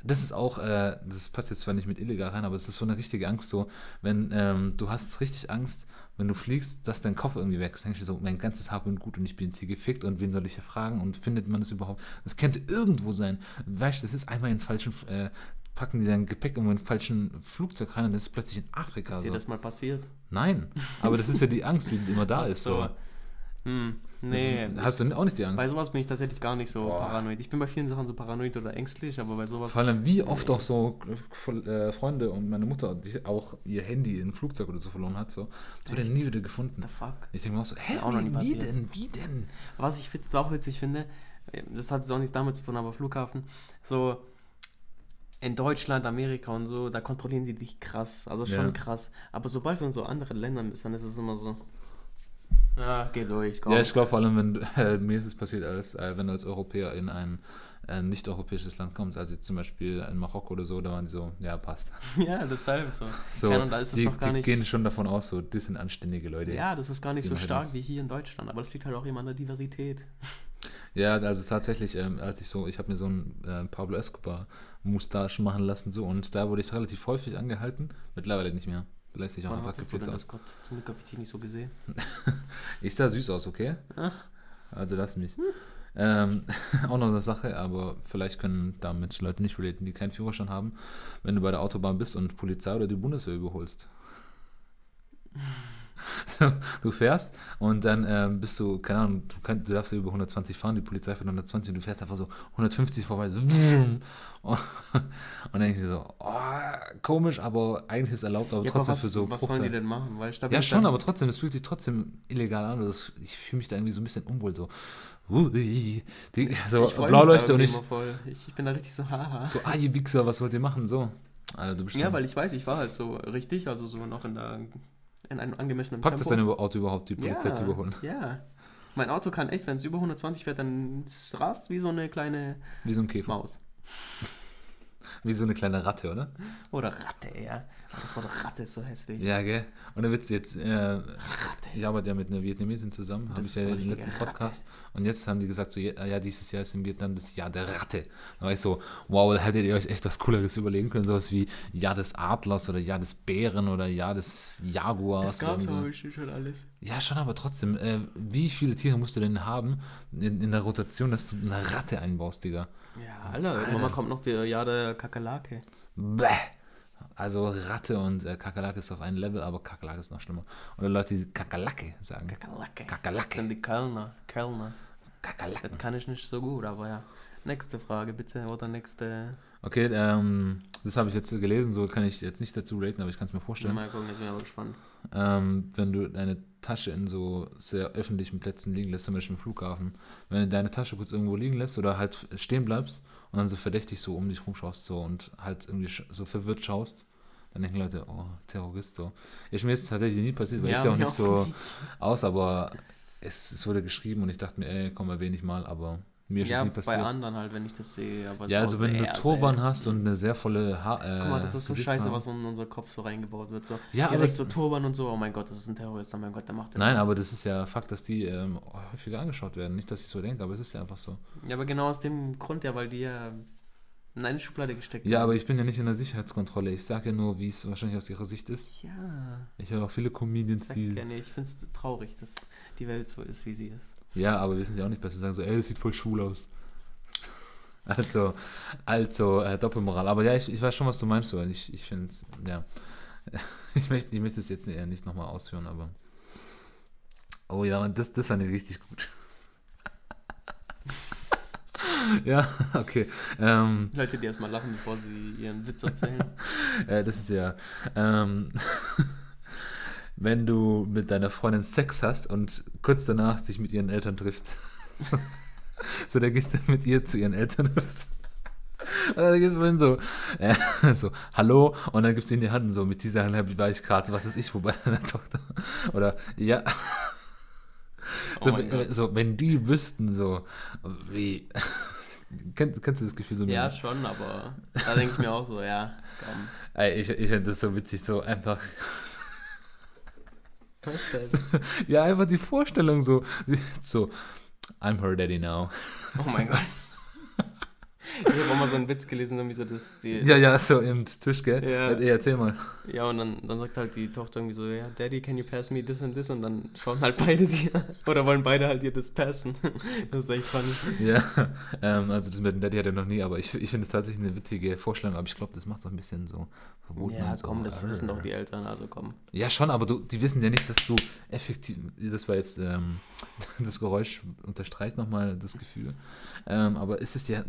Das ist auch, äh, das passt jetzt zwar nicht mit illegal rein, aber das ist so eine richtige Angst, so, wenn ähm, du hast richtig Angst, wenn du fliegst, dass dein Kopf irgendwie weg ist. Denkst du so, mein ganzes Hab und Gut und ich bin jetzt hier gefickt und wen soll ich hier fragen und findet man das überhaupt? Das könnte irgendwo sein. Weißt du, das ist einmal in falschen, äh, packen die dein Gepäck irgendwo in einen falschen Flugzeug rein und das ist plötzlich in Afrika. Ist dir So. das mal passiert? Nein, aber das ist ja die Angst, die immer da Ach ist. So. Hm, Das nee. ist, hast du auch nicht die Angst? bei sowas bin ich tatsächlich gar nicht so Boah. paranoid. Ich bin bei vielen Sachen so paranoid oder ängstlich, aber bei sowas. Vor allem, wie oft auch so äh, Freunde und meine Mutter, die auch ihr Handy in ein Flugzeug oder so verloren hat, so, das wurde nie wieder gefunden. The fuck? Ich denke mir auch so, hä, auch wie, wie denn, wie denn? Was ich witz, auch witzig finde, das hat jetzt auch nichts damit zu tun, aber Flughafen, so in Deutschland, Amerika und so, da kontrollieren die dich krass, also schon Ja. krass. Aber sobald du in so anderen Ländern bist, dann ist es immer so, ja, geh durch, komm. Ja, ich glaube vor allem, wenn äh, mir ist es passiert, als äh, wenn du als Europäer in ein äh, nicht-europäisches Land kommst, also jetzt zum Beispiel in Marokko oder so, da waren die so, ja, passt. ja, deshalb so. So, Ja, und da ist es die, noch gar die nicht- gehen schon davon aus, so, das sind anständige Leute. Ja, das ist gar nicht so stark wie hier in Deutschland, aber das liegt halt auch immer an der Diversität. Ja, also tatsächlich, ähm, als ich so, ich habe mir so einen äh, Pablo Escobar Mustache machen lassen, so, und da wurde ich relativ häufig angehalten, mittlerweile nicht mehr. Lässt sich auch Wann einfach denn aus. das Gott? Zum Glück habe ich dich nicht so gesehen. Ich sah süß aus, okay? Ach. Also lass mich. Ähm, auch noch eine Sache, aber vielleicht können damit Leute nicht relaten, die keinen Führerschein haben, wenn du bei der Autobahn bist und Polizei oder die Bundeswehr überholst. So, du fährst und dann ähm, bist du, keine Ahnung, du, kann, du darfst ja über 120 fahren, die Polizei fährt 120 und du fährst einfach so 150 vorbei, so und dann denke ich mir so, oh, komisch, aber eigentlich ist es erlaubt, aber Ja, aber trotzdem was, für so was sollen die Bruchteil. denn machen? Weil ich Ja, schon, aber trotzdem, es fühlt sich trotzdem illegal an. Das, ich fühle mich da irgendwie so ein bisschen unwohl, so, ui, die, so ich Blauleuchte und ich. Ich, ich bin da richtig so, haha. so, ah, ihr Wichser, was wollt ihr machen? So, bist ja, weil ich weiß, ich war halt so richtig, also so noch in der in einem angemessenen packt Tempo. dein Auto überhaupt, die Polizei ja, zu überholen? Ja. Mein Auto kann echt, wenn es über 120 fährt, dann rast wie so eine kleine Wie so ein Käfer. Maus. Wie so eine kleine Ratte, oder? Oder Ratte, ja. Das Wort Ratte ist so hässlich. Ja, gell? Und der Witz jetzt, äh, ich arbeite ja mit einer Vietnamesin zusammen, habe ich ja im letzten Podcast. Und jetzt haben die gesagt, so, ja, dieses Jahr ist in Vietnam das Jahr der Ratte. Da war ich so, wow, da hättet ihr euch echt was Cooleres überlegen können, sowas wie Jahr des Adlers oder Jahr des Bären oder Jahr des Jaguars. Es gab so. schon alles. Ja, schon, aber trotzdem, äh, wie viele Tiere musst du denn haben in, in der Rotation, dass du eine Ratte einbaust, Digga? Ja, Alter, irgendwann kommt noch der Jahr der Kakerlake. Bäh. Also Ratte und äh, Kakerlake ist auf einem Level, aber Kakerlake ist noch schlimmer. Oder Leute, die Kakerlake sagen. Kakerlake. Kakerlake. Das sind die Kölner. Kölner. Kakerlake. Das kann ich nicht so gut, aber ja. Nächste Frage bitte oder nächste. Okay, ähm, das habe ich jetzt gelesen, so kann ich jetzt nicht dazu raten, aber ich kann es mir vorstellen. Mal gucken, jetzt bin ich aber gespannt. Ähm, wenn du deine Tasche in so sehr öffentlichen Plätzen liegen lässt, zum Beispiel im Flughafen, wenn du deine Tasche kurz irgendwo liegen lässt oder halt stehen bleibst und dann so verdächtig so um dich rumschaust so und halt irgendwie so verwirrt schaust, dann denken Leute, oh, Terrorist so. Ist mir jetzt tatsächlich nie passiert, weil Ja, ich ja auch nicht auch so nicht. aus, aber es, es wurde geschrieben und ich dachte mir, ey, komm, erwähne ich mal, aber mir ist Ja, es nie bei passiert. anderen halt, wenn ich das sehe. Aber Ja, also wenn du Turban hast und eine sehr volle Haar. Äh, Guck mal, das ist so scheiße, was in unser Kopf so reingebaut wird. So, Ja, aber so Turban und so, oh mein Gott, das ist ein Terrorist, oh mein Gott, der macht den Nein, was. aber das ist ja Fakt, dass die ähm, häufiger angeschaut werden. Nicht, dass ich so denke, aber es ist ja einfach so. Ja, aber genau aus dem Grund ja, weil die ja in eine Schublade gesteckt Ja, werden. aber ich bin ja nicht in der Sicherheitskontrolle. Ich sage ja nur, wie es wahrscheinlich aus ihrer Sicht ist. Ja, Ich höre auch viele Comedians, sag die. gerne, ich finde es traurig, dass die Welt so ist, wie sie ist. Ja, aber wir sind ja auch nicht besser. Sagen so, ey, das sieht voll schwul aus. Also, also äh, Doppelmoral. Aber ja, ich, ich weiß schon, was du meinst. So. Ich, ich finde, ja. Ich möchte, ich möchte es jetzt eher nicht nochmal ausführen, aber. Oh ja, das, das fand ich richtig gut. ja, okay. Ähm, Leute, die erstmal lachen, bevor sie ihren Witz erzählen. äh, das ist ja. Ähm, wenn du mit deiner Freundin Sex hast und kurz danach dich mit ihren Eltern triffst. so, da gehst du mit ihr zu ihren Eltern. Und dann gehst du so hin so, äh, so, hallo, und dann gibst du in die Hand so, mit dieser Hand war ich gerade, was ist ich, wo bei deiner Tochter? Oder, ja. So, Oh Gott. so, wenn die wüssten so, wie, kennst, kennst du das Gefühl so? Ja, schon, aber da denke ich mir auch so, ja, komm. Ey, ich, ich finde das so witzig, so einfach, Was denn? ja, einfach die Vorstellung so, so, I'm her daddy now. Oh mein Gott. Ich habe auch mal so einen Witz gelesen, irgendwie so, dass die. Ja, ja, so im Tisch, gell? Ja. Ey, erzähl mal. Ja, und dann, dann sagt halt die Tochter irgendwie so, ja, Daddy, can you pass me this and this? Und dann schauen halt beide sie. Oder wollen beide halt ihr das passen. Das ist echt funny. Ja, ähm, also das mit dem Daddy hat er noch nie, aber ich, ich finde es tatsächlich eine witzige Vorstellung, aber ich glaube, das macht so ein bisschen so verboten. Ja, und so. komm, das wissen doch die Eltern, also komm. Ja, schon, aber du, die wissen ja nicht, dass du effektiv, das war jetzt, ähm, das Geräusch unterstreicht nochmal das Gefühl, ähm, aber es ist ja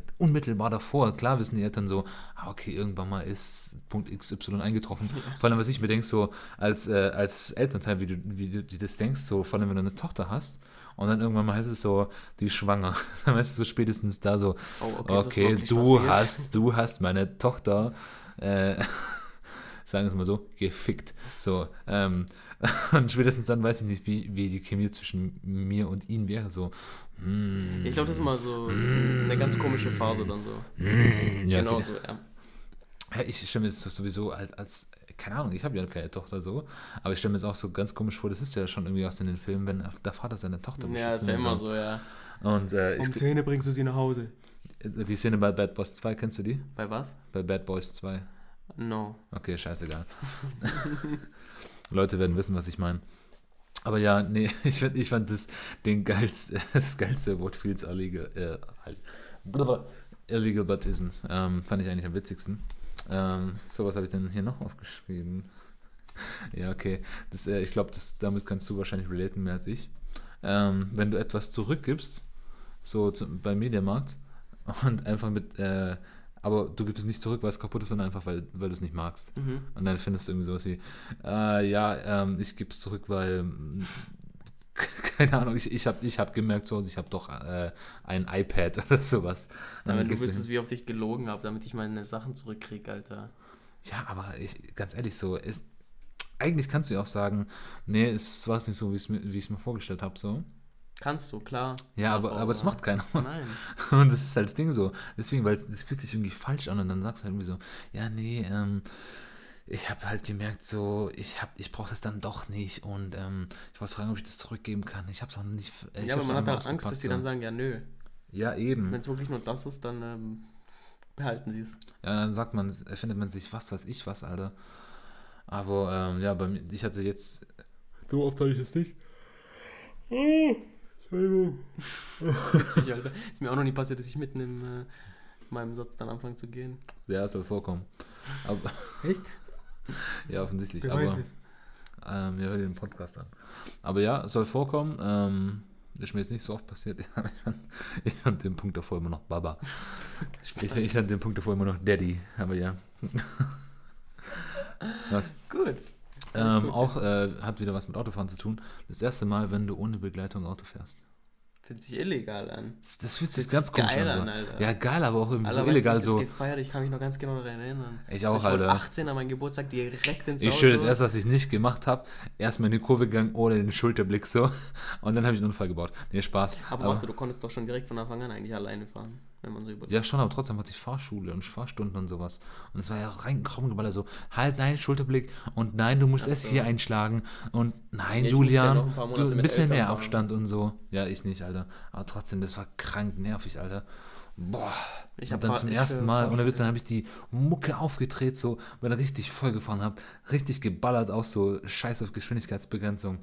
unmittelbar davor, klar wissen die Eltern so, ah, okay, irgendwann mal ist Punkt XY eingetroffen, vor allem, was ich mir denke, so als, äh, als Elternteil, wie du, wie du dir das denkst, so, vor allem, wenn du eine Tochter hast, und dann irgendwann mal heißt es so, die ist schwanger. Dann weißt du so spätestens da so, Oh, okay, okay, du passiert? hast, du hast meine Tochter, äh, sagen wir es mal so, gefickt. So, ähm, und spätestens dann weiß ich nicht, wie, wie die Chemie zwischen mir und ihm wäre. So, hm, Ich glaube, das ist mal so eine ganz komische Phase dann so. hm, ja, genau okay. so, ja. Ja, ich stelle mir das sowieso als, als keine Ahnung, ich habe ja keine Tochter so, aber ich stelle mir das auch so ganz komisch vor, das ist ja schon irgendwie aus in den Filmen, wenn der Vater seine Tochter Ja, ist beschützt ja und immer so, ja. Und äh, ich, 10 bringst du sie nach Hause. die Szene bei Bad Boys 2, kennst du die? Bei was? Bei Bad Boys 2. No. Okay, scheißegal. Leute werden wissen, was ich meine. Aber ja, nee, ich fand, ich fand das den geilste, das geilste What feels illegal, äh, halt, illegal but isn't. Ähm, fand ich eigentlich am witzigsten. Ähm, so, was habe ich denn hier noch aufgeschrieben? ja, okay. Das, äh, ich glaube, damit kannst du wahrscheinlich relaten mehr als ich. Ähm, wenn du etwas zurückgibst, so zu, beim Mediamarkt, und einfach mit, äh, aber du gibst es nicht zurück, weil es kaputt ist, sondern einfach, weil, weil du es nicht magst. Mhm. Und dann findest du irgendwie sowas wie, äh, ja, ähm, ich gebe es zurück, weil, keine Ahnung, ich, ich habe ich hab gemerkt, so, ich habe doch äh, ein iPad oder sowas. Ja, wenn du wüsstest, wie oft ich gelogen habe, damit ich meine Sachen zurückkriege, Alter. Ja, aber ich, ganz ehrlich, so, ist, eigentlich kannst du ja auch sagen, nee, es war nicht so, wie ich es mir, wie ich's mir vorgestellt habe, so. Kannst du, klar. Ja, aber, aber das macht keiner. Nein. Und das ist halt das Ding so. Deswegen, weil es das fühlt sich irgendwie falsch an und dann sagst du halt irgendwie so, ja, nee, ähm, ich habe halt gemerkt, so, ich hab, ich brauche das dann doch nicht und ähm, ich wollte fragen, ob ich das zurückgeben kann. Ich habe es noch nicht. äh, Ich ja, aber man hat halt Angst, dass ausgepackt, sie dann so. sagen, ja, nö. Ja, eben. Wenn es wirklich nur das ist, dann ähm, behalten sie es. Ja, dann sagt man, erfindet man sich was weiß ich was, Alter. Aber ähm, ja, bei mir, ich hatte jetzt. So oft hatte ich es nicht. Witzig, Alter. Ist mir auch noch nie passiert, dass ich mitten in äh, meinem Satz dann anfange zu gehen. Ja, soll vorkommen. Aber, Echt? ja, offensichtlich. Wer aber ähm, ja, hör dir den Podcast an. Aber ja, soll vorkommen. Ähm, ist mir jetzt nicht so oft passiert. ich fand, ich fand den Punkt davor immer noch Baba. Ich, ich fand den Punkt davor immer noch Daddy. Aber ja. Was? Gut. Ähm, auch äh, hat wieder was mit Autofahren zu tun. Das erste Mal, wenn du ohne Begleitung Auto fährst. Fühlt sich illegal an. Das, das fühlt Das sich ganz komisch geil an. an, So. Alter. Ja, geil, aber auch irgendwie Alter, so illegal so. gefeiert, ich kann mich noch ganz genau daran erinnern. Ich Also auch, ich Alter. 18 an meinem Geburtstag direkt ins Ich Auto. schwöre, das erste, was ich nicht gemacht habe, erstmal in die Kurve gegangen ohne den Schulterblick so. Und dann habe ich einen Unfall gebaut. Nee, Spaß. Aber, Aber- warte, du konntest doch schon direkt von Anfang an eigentlich alleine fahren, wenn man so über. Ja, schon, aber trotzdem hatte ich Fahrschule und Fahrstunden und sowas. Und es war ja rein krummgeballert so, halt nein, Schulterblick und nein, du musst Ach es so. hier einschlagen und nein, Ja, ja Julian, noch ein du, ein bisschen mehr fahren. Abstand und so. Ja, ich nicht, Alter. Aber trotzdem, das war krank nervig, Alter. Boah. Ich und hab dann zum ersten Mal, ohne. Witz, dann habe ich die Mucke aufgedreht, so, weil ich richtig voll gefahren habe. Richtig geballert, auch so scheiß auf Geschwindigkeitsbegrenzung.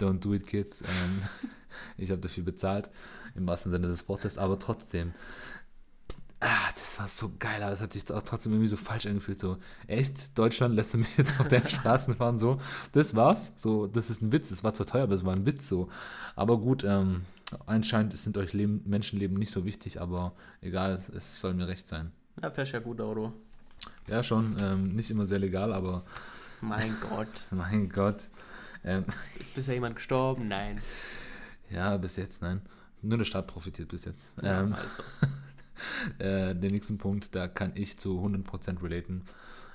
Don't do it, kids. Ähm, ich habe dafür bezahlt, im wahrsten Sinne des Wortes, aber trotzdem. Ah, das war so geil, aber das hat sich auch trotzdem irgendwie so falsch angefühlt. So, echt, Deutschland lässt du mich jetzt auf deinen Straßen fahren, so. Das war's. So, das ist ein Witz. Es war zwar teuer, aber es war ein Witz so. Aber gut, ähm, anscheinend sind euch Leben, Menschenleben nicht so wichtig, aber egal, es soll mir recht sein. Ja, fährst ja gut Auto. Ja, schon, ähm, nicht immer sehr legal, aber Mein Gott. mein Gott. Ähm, Ist bisher jemand gestorben? Nein. ja, bis jetzt, nein. Nur der Staat profitiert bis jetzt. Ja, Ähm, also. äh, den nächsten Punkt, da kann ich zu 100% relaten.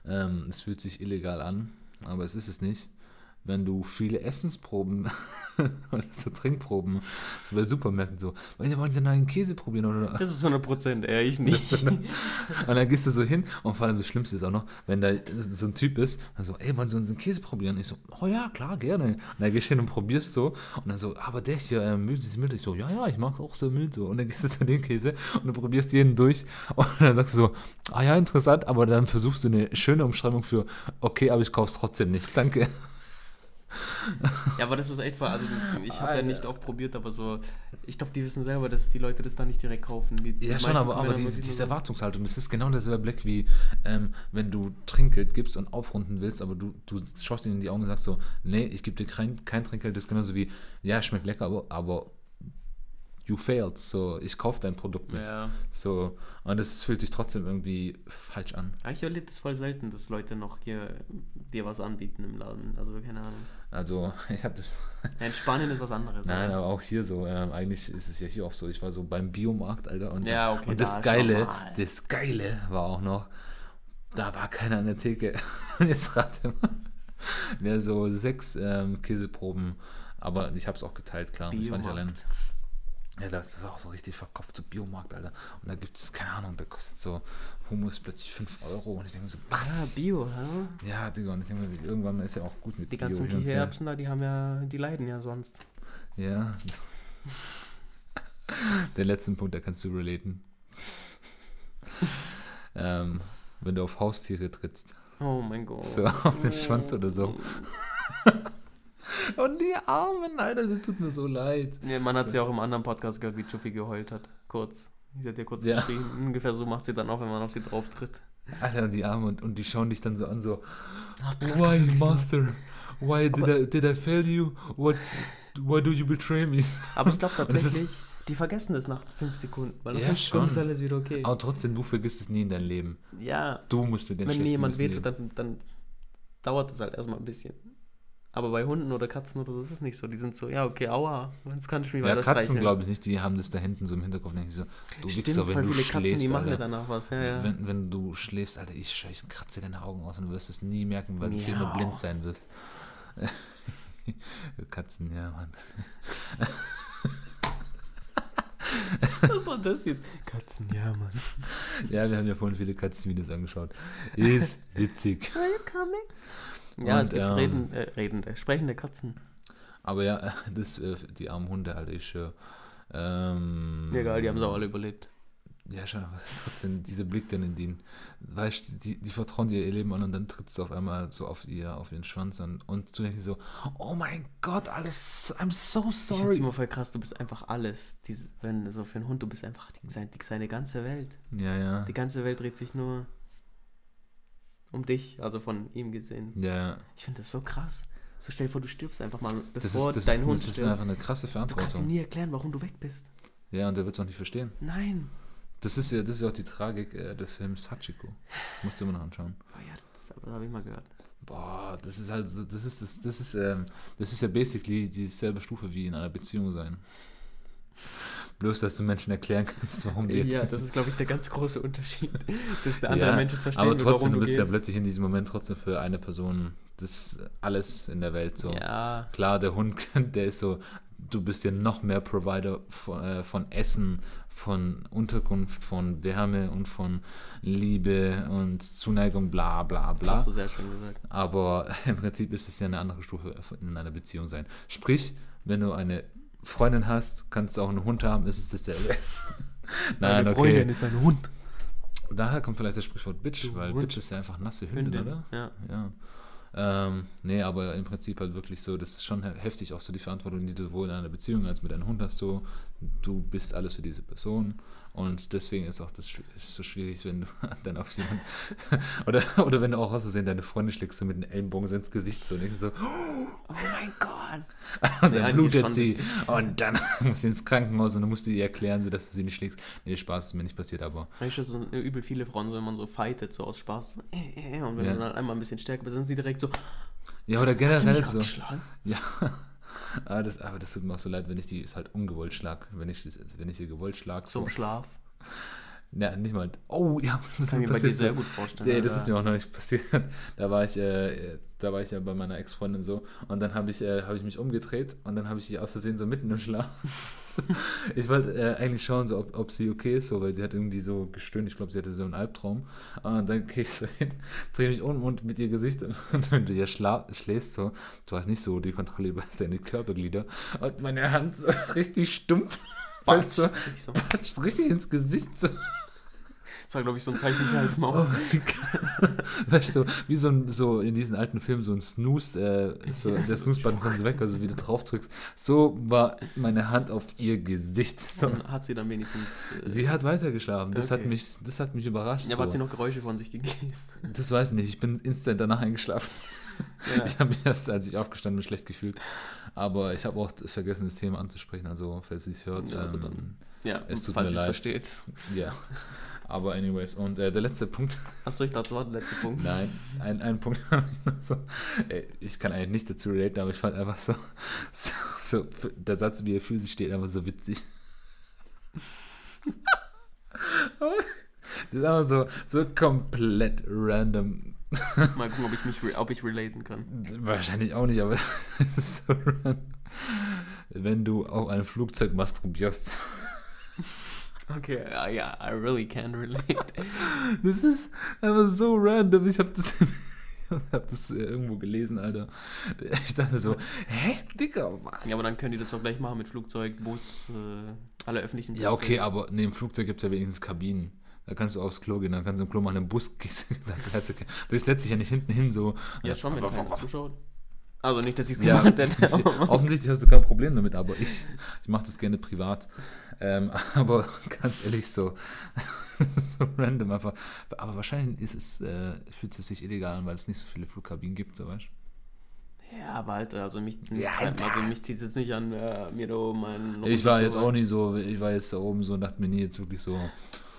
Ähm, es fühlt sich illegal an, aber es ist es nicht. Wenn du viele Essensproben oder so Trinkproben, so bei Supermärkten so, wollen Sie, einen Käse probieren oder Das ist 100%, eher ich nicht. und dann gehst du so hin und vor allem das Schlimmste ist auch noch, wenn da so ein Typ ist, dann so, ey, wollen Sie unseren Käse probieren? Ich so, oh ja, klar, gerne. Und dann gehst du hin und probierst so und dann so, aber der hier, äh, mögen Sie es mild? Ich so, ja, ja, ich mag auch so mild so. Und dann gehst du zu dem Käse und du probierst jeden durch und dann sagst du so, ah ja, interessant, aber dann versuchst du eine schöne Umschreibung für, okay, aber ich kauf's trotzdem nicht, danke. Ja, aber das ist echt wahr. Also ich habe ja nicht oft probiert, aber so, ich glaube, die wissen selber, dass die Leute das da nicht direkt kaufen. Die, die Ja, schon, aber, aber diese, diese Erwartungshaltung, das ist genau derselbe Blick wie, ähm, wenn du Trinkgeld gibst und aufrunden willst, aber du, du schaust ihnen in die Augen und sagst so, nee, ich gebe dir kein, kein Trinkgeld, das ist genauso wie, ja, schmeckt lecker, aber, aber you failed, so, ich kaufe dein Produkt nicht. Ja. So, und das fühlt sich trotzdem irgendwie falsch an. Eigentlich erlebt es voll selten, dass Leute noch hier dir was anbieten im Laden. Also keine Ahnung. Also, ich habe das, Ja, in Spanien ist was anderes. nein, aber- auch hier so, ähm, eigentlich ist es ja hier auch so, ich war so beim Biomarkt, Alter, und, Ja, okay, und da das schon Geile, das Geile war auch noch, da war keiner an der Theke. Jetzt rate mal. Wir so sechs ähm, Käseproben, aber ich habe es auch geteilt, klar. Ich war nicht allein. Biomarkt. Ja, das ist auch so richtig verkopft, so Biomarkt, Alter. Und da gibt es, keine Ahnung, da kostet so Hummus plötzlich 5 Euro. Und ich denke mir so, Ah, was? Bio, hä? Ja, Digga, und ich denke mir so, irgendwann ist ja auch gut mit Die Bio ganzen und her. Kichererbsen da, die haben ja, die leiden ja sonst. Ja. Den letzten Punkt, da kannst du relaten. ähm, wenn du auf Haustiere trittst. Oh mein Gott. So auf den Schwanz oder so. Und die Armen, Alter, das tut mir so leid. Ja, man hat sie auch im anderen Podcast gehört, wie Chuffy geheult hat. Kurz. Sie hat ja kurz Ja. geschrien. Ungefähr so macht sie dann auch, wenn man auf sie drauf tritt. Alter, die Arme und, und die schauen dich dann so an, so, Ach, Why, Master? Why did I, did I fail you? What, why do you betray me? Aber ich glaube tatsächlich, die vergessen das nach fünf Sekunden. Weil nach Ja, fünf Sekunden ist alles wieder okay. Aber trotzdem, du vergisst es nie in deinem Leben. Ja, Du musst dir den wenn mir jemand wehtut, dann, dann dauert das halt erstmal ein bisschen. Aber bei Hunden oder Katzen oder so ist es nicht so. Die sind so, ja, okay, aua, jetzt kann ich mich Ja, weiter Katzen streicheln. glaube ich nicht, die haben das da hinten so im Hinterkopf. Denken so, du Stimmt, Wichser, wenn du viele Katzen, die schläfst, machen ja Alter. danach was. Ja, ja. Wenn, wenn du schläfst, Alter, ich scheiß, kratze deine Augen aus und du wirst es nie merken, weil du viel mehr Miau. blind sein wirst. Katzen, ja, Mann. Was war das jetzt? Katzen, ja, Mann. Ja, wir haben ja vorhin viele Katzenvideos angeschaut. Ist witzig. Ja, Und, es gibt ähm, reden, äh, redende, sprechende Katzen. Aber ja, das, äh, die armen Hunde, Alter, ich. Ähm, Egal, die haben es auch alle überlebt. Ja, schon, aber trotzdem, dieser Blick dann in den, weißt du, die, die vertrauen dir ihr Leben an und dann trittst du auf einmal so auf ihr, auf ihren Schwanz an und du denkst so, oh mein Gott, alles, I'm so Ich finde es sorry. immer voll krass, du bist einfach alles. Diese, wenn so für einen Hund, du bist einfach die, seine, die, seine ganze Welt. Ja, ja, Die ganze Welt dreht sich nur um dich, also von ihm gesehen. ja. Ich finde das so krass. So stell dir vor, du stirbst einfach mal, Das bevor ist, das, dein ist, Hund das ist stirbt. einfach eine krasse Du kannst ihm Verantwortung. nie erklären, warum du weg bist. Ja, und der wird es auch nicht verstehen. Nein. Das ist ja, das ist ja auch die Tragik äh, des Films Hachiko. Musst du immer noch anschauen. Oh ja, das, das habe ich mal gehört. Boah, das ist halt so, das ist, das, das ist, ähm, das ist ja basically dieselbe Stufe wie in einer Beziehung sein. Bloß, dass du Menschen erklären kannst, warum die jetzt Ja, das ist, glaube ich, der ganz große Unterschied, dass der andere Ja, Mensch es verstehen aber trotzdem, warum du du bist ja gehst. plötzlich in diesem Moment trotzdem für eine Person das alles in der Welt so. Ja, Klar, der Hund, der ist so, du bist ja noch mehr Provider von, äh, von Essen, von Unterkunft, von Wärme und von Liebe und Zuneigung, bla bla das bla. hast du sehr schön gesagt. Aber im Prinzip ist es ja eine andere Stufe in einer Beziehung sein. Sprich, wenn du eine Freundin hast, kannst du auch einen Hund haben, ist es dasselbe. Nein, Meine okay. Freundin ist ein Hund. Daher kommt vielleicht das Sprichwort Bitch, Du weil Hund. Bitch ist ja einfach nasse Hündin, Hündin, oder? ja. Ja. Ähm, nee, aber im Prinzip halt wirklich so, das ist schon he- heftig, auch so die Verantwortung, die du sowohl in einer Beziehung als mit deinem Hund hast, du, du bist alles für diese Person und deswegen ist auch das ist so schwierig, wenn du dann auf jemanden, oder, oder wenn du auch aus Versehen deine Freundin schlägst, so mit den Ellbogen so ins Gesicht so, und denkst so, Oh mein Gott. und Ja, dann eigentlich blutet sie und dann muss sie ins Krankenhaus und dann musst du ihr erklären, so dass du sie nicht schlägst. Nee, Spaß ist mir nicht passiert, aber du, so äh, übel viele Frauen, so wenn man so fightet, so aus Spaß. so, äh, äh, Und wenn Ja. du dann einmal ein bisschen stärker bist, dann sind sie direkt so, ja, oder du generell so. Ja, aber das, aber das tut mir auch so leid, wenn ich die ist halt ungewollt schlag. Wenn ich, wenn ich sie gewollt schlag, So so. Schlaf. Ja, nicht mal. Oh, ja, Das kann ich mir bei dir sehr gut vorstellen. Nee, das ist mir auch noch nicht passiert. Da war ich, äh, da war ich ja bei meiner Ex-Freundin so und dann habe ich, äh, habe ich mich umgedreht und dann habe ich sie aus Versehen so mitten im Schlaf. ich wollte äh, eigentlich schauen, so, ob, ob sie okay ist, so, weil sie hat irgendwie so gestöhnt. Ich glaube, sie hatte so einen Albtraum. Und dann gehe ich so hin, drehe mich um und mit ihr Gesicht und wenn du ja schläfst, so, du hast nicht so die Kontrolle über deine Körperglieder und meine Hand so richtig stumpf. Weil so, patsch, richtig ins Gesicht so. Das war, glaube ich, so ein Zeichen für als Maul. Weißt du, wie so, ein, so in diesen alten Filmen so ein Snooze, äh, so, der Snooze-Button kommt so weg, also wie du drauf drückst. So war meine Hand auf ihr Gesicht. So. Hat sie dann wenigstens. Äh, Sie hat weitergeschlafen. Das, hat Okay. mich, das hat mich überrascht. ja, aber hat sie so. noch Geräusche von sich gegeben. Das weiß ich nicht. Ich bin instant danach eingeschlafen. Ja. Ich habe mich erst, als ich aufgestanden bin, schlecht gefühlt. Aber ich habe auch vergessen, das Thema anzusprechen. Also, falls sie es hört. Ja, also ähm, dann- Ja, Es tut falls mir leid. versteht. ja. Aber, anyways. Und äh, der letzte Punkt. Achso, ich dachte, das war der letzte Punkt. Nein, ein, einen Punkt habe ich noch so. Ey, Ich kann eigentlich nicht dazu relaten, aber ich fand einfach so, so, so der Satz, wie er für sich steht, einfach so witzig. Das ist einfach so, so komplett random. Mal gucken, ob ich mich ob ich relaten kann. Wahrscheinlich auch nicht, aber es ist so random. Wenn du auf einem Flugzeug masturbierst. Okay, ja, ja, I really can relate. Das ist einfach so random. Ich habe das, ich hab das irgendwo gelesen, Alter. Ich dachte so, hä, Digga, was? Ja, aber dann können die das doch gleich machen mit Flugzeug, Bus, äh, alle öffentlichen Ja, okay, aber neben Flugzeug gibt es ja wenigstens Kabinen. Da kannst du aufs Klo gehen, dann kannst du im Klo mal einen Bus gießen. Das, heißt, okay. das setzt sich ja nicht hinten hin so. Ja, schon, wenn keiner zuschaut. Also nicht, dass ich es ja, gemacht hätte. ich, offensichtlich hast du kein Problem damit, aber ich, ich mache das gerne privat. Ähm, aber ganz ehrlich, so, so random einfach. Aber wahrscheinlich ist es, äh, fühlt es sich illegal an, weil es nicht so viele Flugkabinen gibt, so weißt Ja, aber halt, also mich, Ja, also mich zieht es jetzt nicht an, äh, mir da oben einen Ich war jetzt auch nie so, ich war jetzt da oben so und dachte mir nie jetzt wirklich so.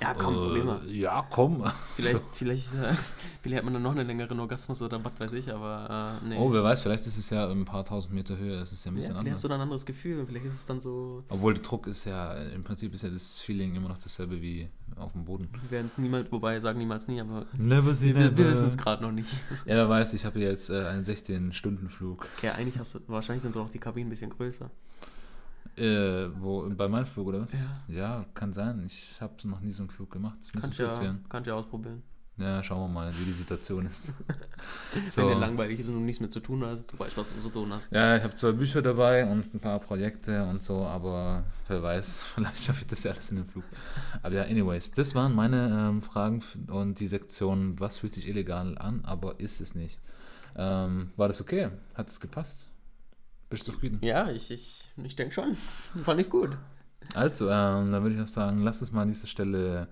Ja, komm, äh, Problem hast. Ja, komm. Vielleicht, So. vielleicht, äh, vielleicht hat man dann noch einen längeren Orgasmus oder was weiß ich, aber äh, nee. Oh, wer weiß, vielleicht ist es ja ein paar tausend Meter höher, es ist ja ein ja, bisschen vielleicht anders. hast du dann ein anderes Gefühl, vielleicht ist es dann so, Obwohl der Druck ist ja, im Prinzip ist ja das Feeling immer noch dasselbe wie auf dem Boden. wir werden es niemals, wobei sagen niemals nie, aber Never say wir, wir wissen es gerade noch nicht. Ja, wer weiß, ich habe jetzt äh, einen 16-Stunden-Flug. Okay, eigentlich hast du, wahrscheinlich sind doch die Kabinen ein bisschen größer. Äh, wo, bei meinem Flug, oder was? Ja. Ja, kann sein. Ich habe noch nie so einen Flug gemacht. Das Kannst du ja, kannst ja ausprobieren. Ja, schauen wir mal, wie die Situation ist. Wenn dir langweilig ist und du nichts mehr zu tun hast, du weißt, was du zu tun hast. Ja, ich habe zwei Bücher dabei und ein paar Projekte und so, aber wer weiß, vielleicht schaffe ich das ja alles in dem Flug. Aber ja, anyways, das waren meine ähm, Fragen und die Sektion, was fühlt sich illegal an, aber ist es nicht. Ähm, war das okay? Hat es gepasst? Bist du zufrieden? Ja, ich, ich, ich denke schon. Fand ich gut. Also, ähm, dann würde ich auch sagen, lasst es mal an dieser Stelle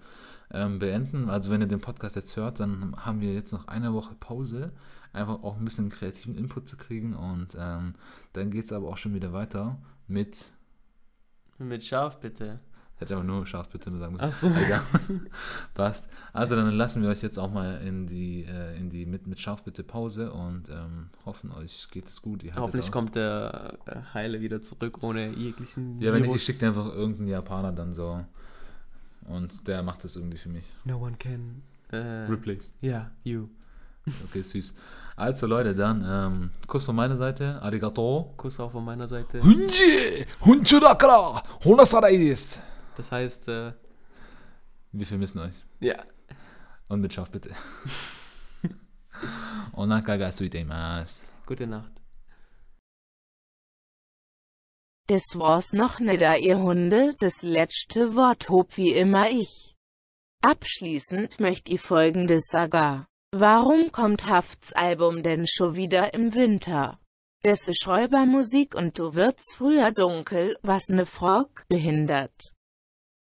ähm, beenden. Also, wenn ihr den Podcast jetzt hört, dann haben wir jetzt noch eine Woche Pause. Einfach auch ein bisschen kreativen Input zu kriegen. Und ähm, dann geht es aber auch schon wieder weiter mit. Mit Schaf, bitte. Ich hätte aber nur scharf bitte sagen müssen. Ach so. Egal. Passt. Also dann lassen wir euch jetzt auch mal in die, äh, in die mit, mit scharf bitte Pause und ähm, hoffen, euch geht es gut. Hoffentlich aus. kommt der äh, Heile wieder zurück ohne jeglichen Ja, wenn nicht, Virus. ich schicke einfach irgendeinen Japaner dann so. Und der macht das irgendwie für mich. No one can. Äh, Replace. Ja, you. Okay, süß. Also Leute, dann ähm, Kuss von meiner Seite. Arigato. Kuss auch von meiner Seite. Hunji! Hunchu dakara! Honasarai desu! Das heißt, äh, Wir vermissen euch. ja. Und mit Schaf bitte. Onaka ga suite imasu. Gute Nacht. Das war's noch nicht da ihr Hunde, das letzte Wort hob wie immer ich. Abschließend möchte ich folgendes sagen. Warum kommt Hafts Album denn schon wieder im Winter? Es ist Räubermusik und du wird's früher dunkel, was ne Frog behindert.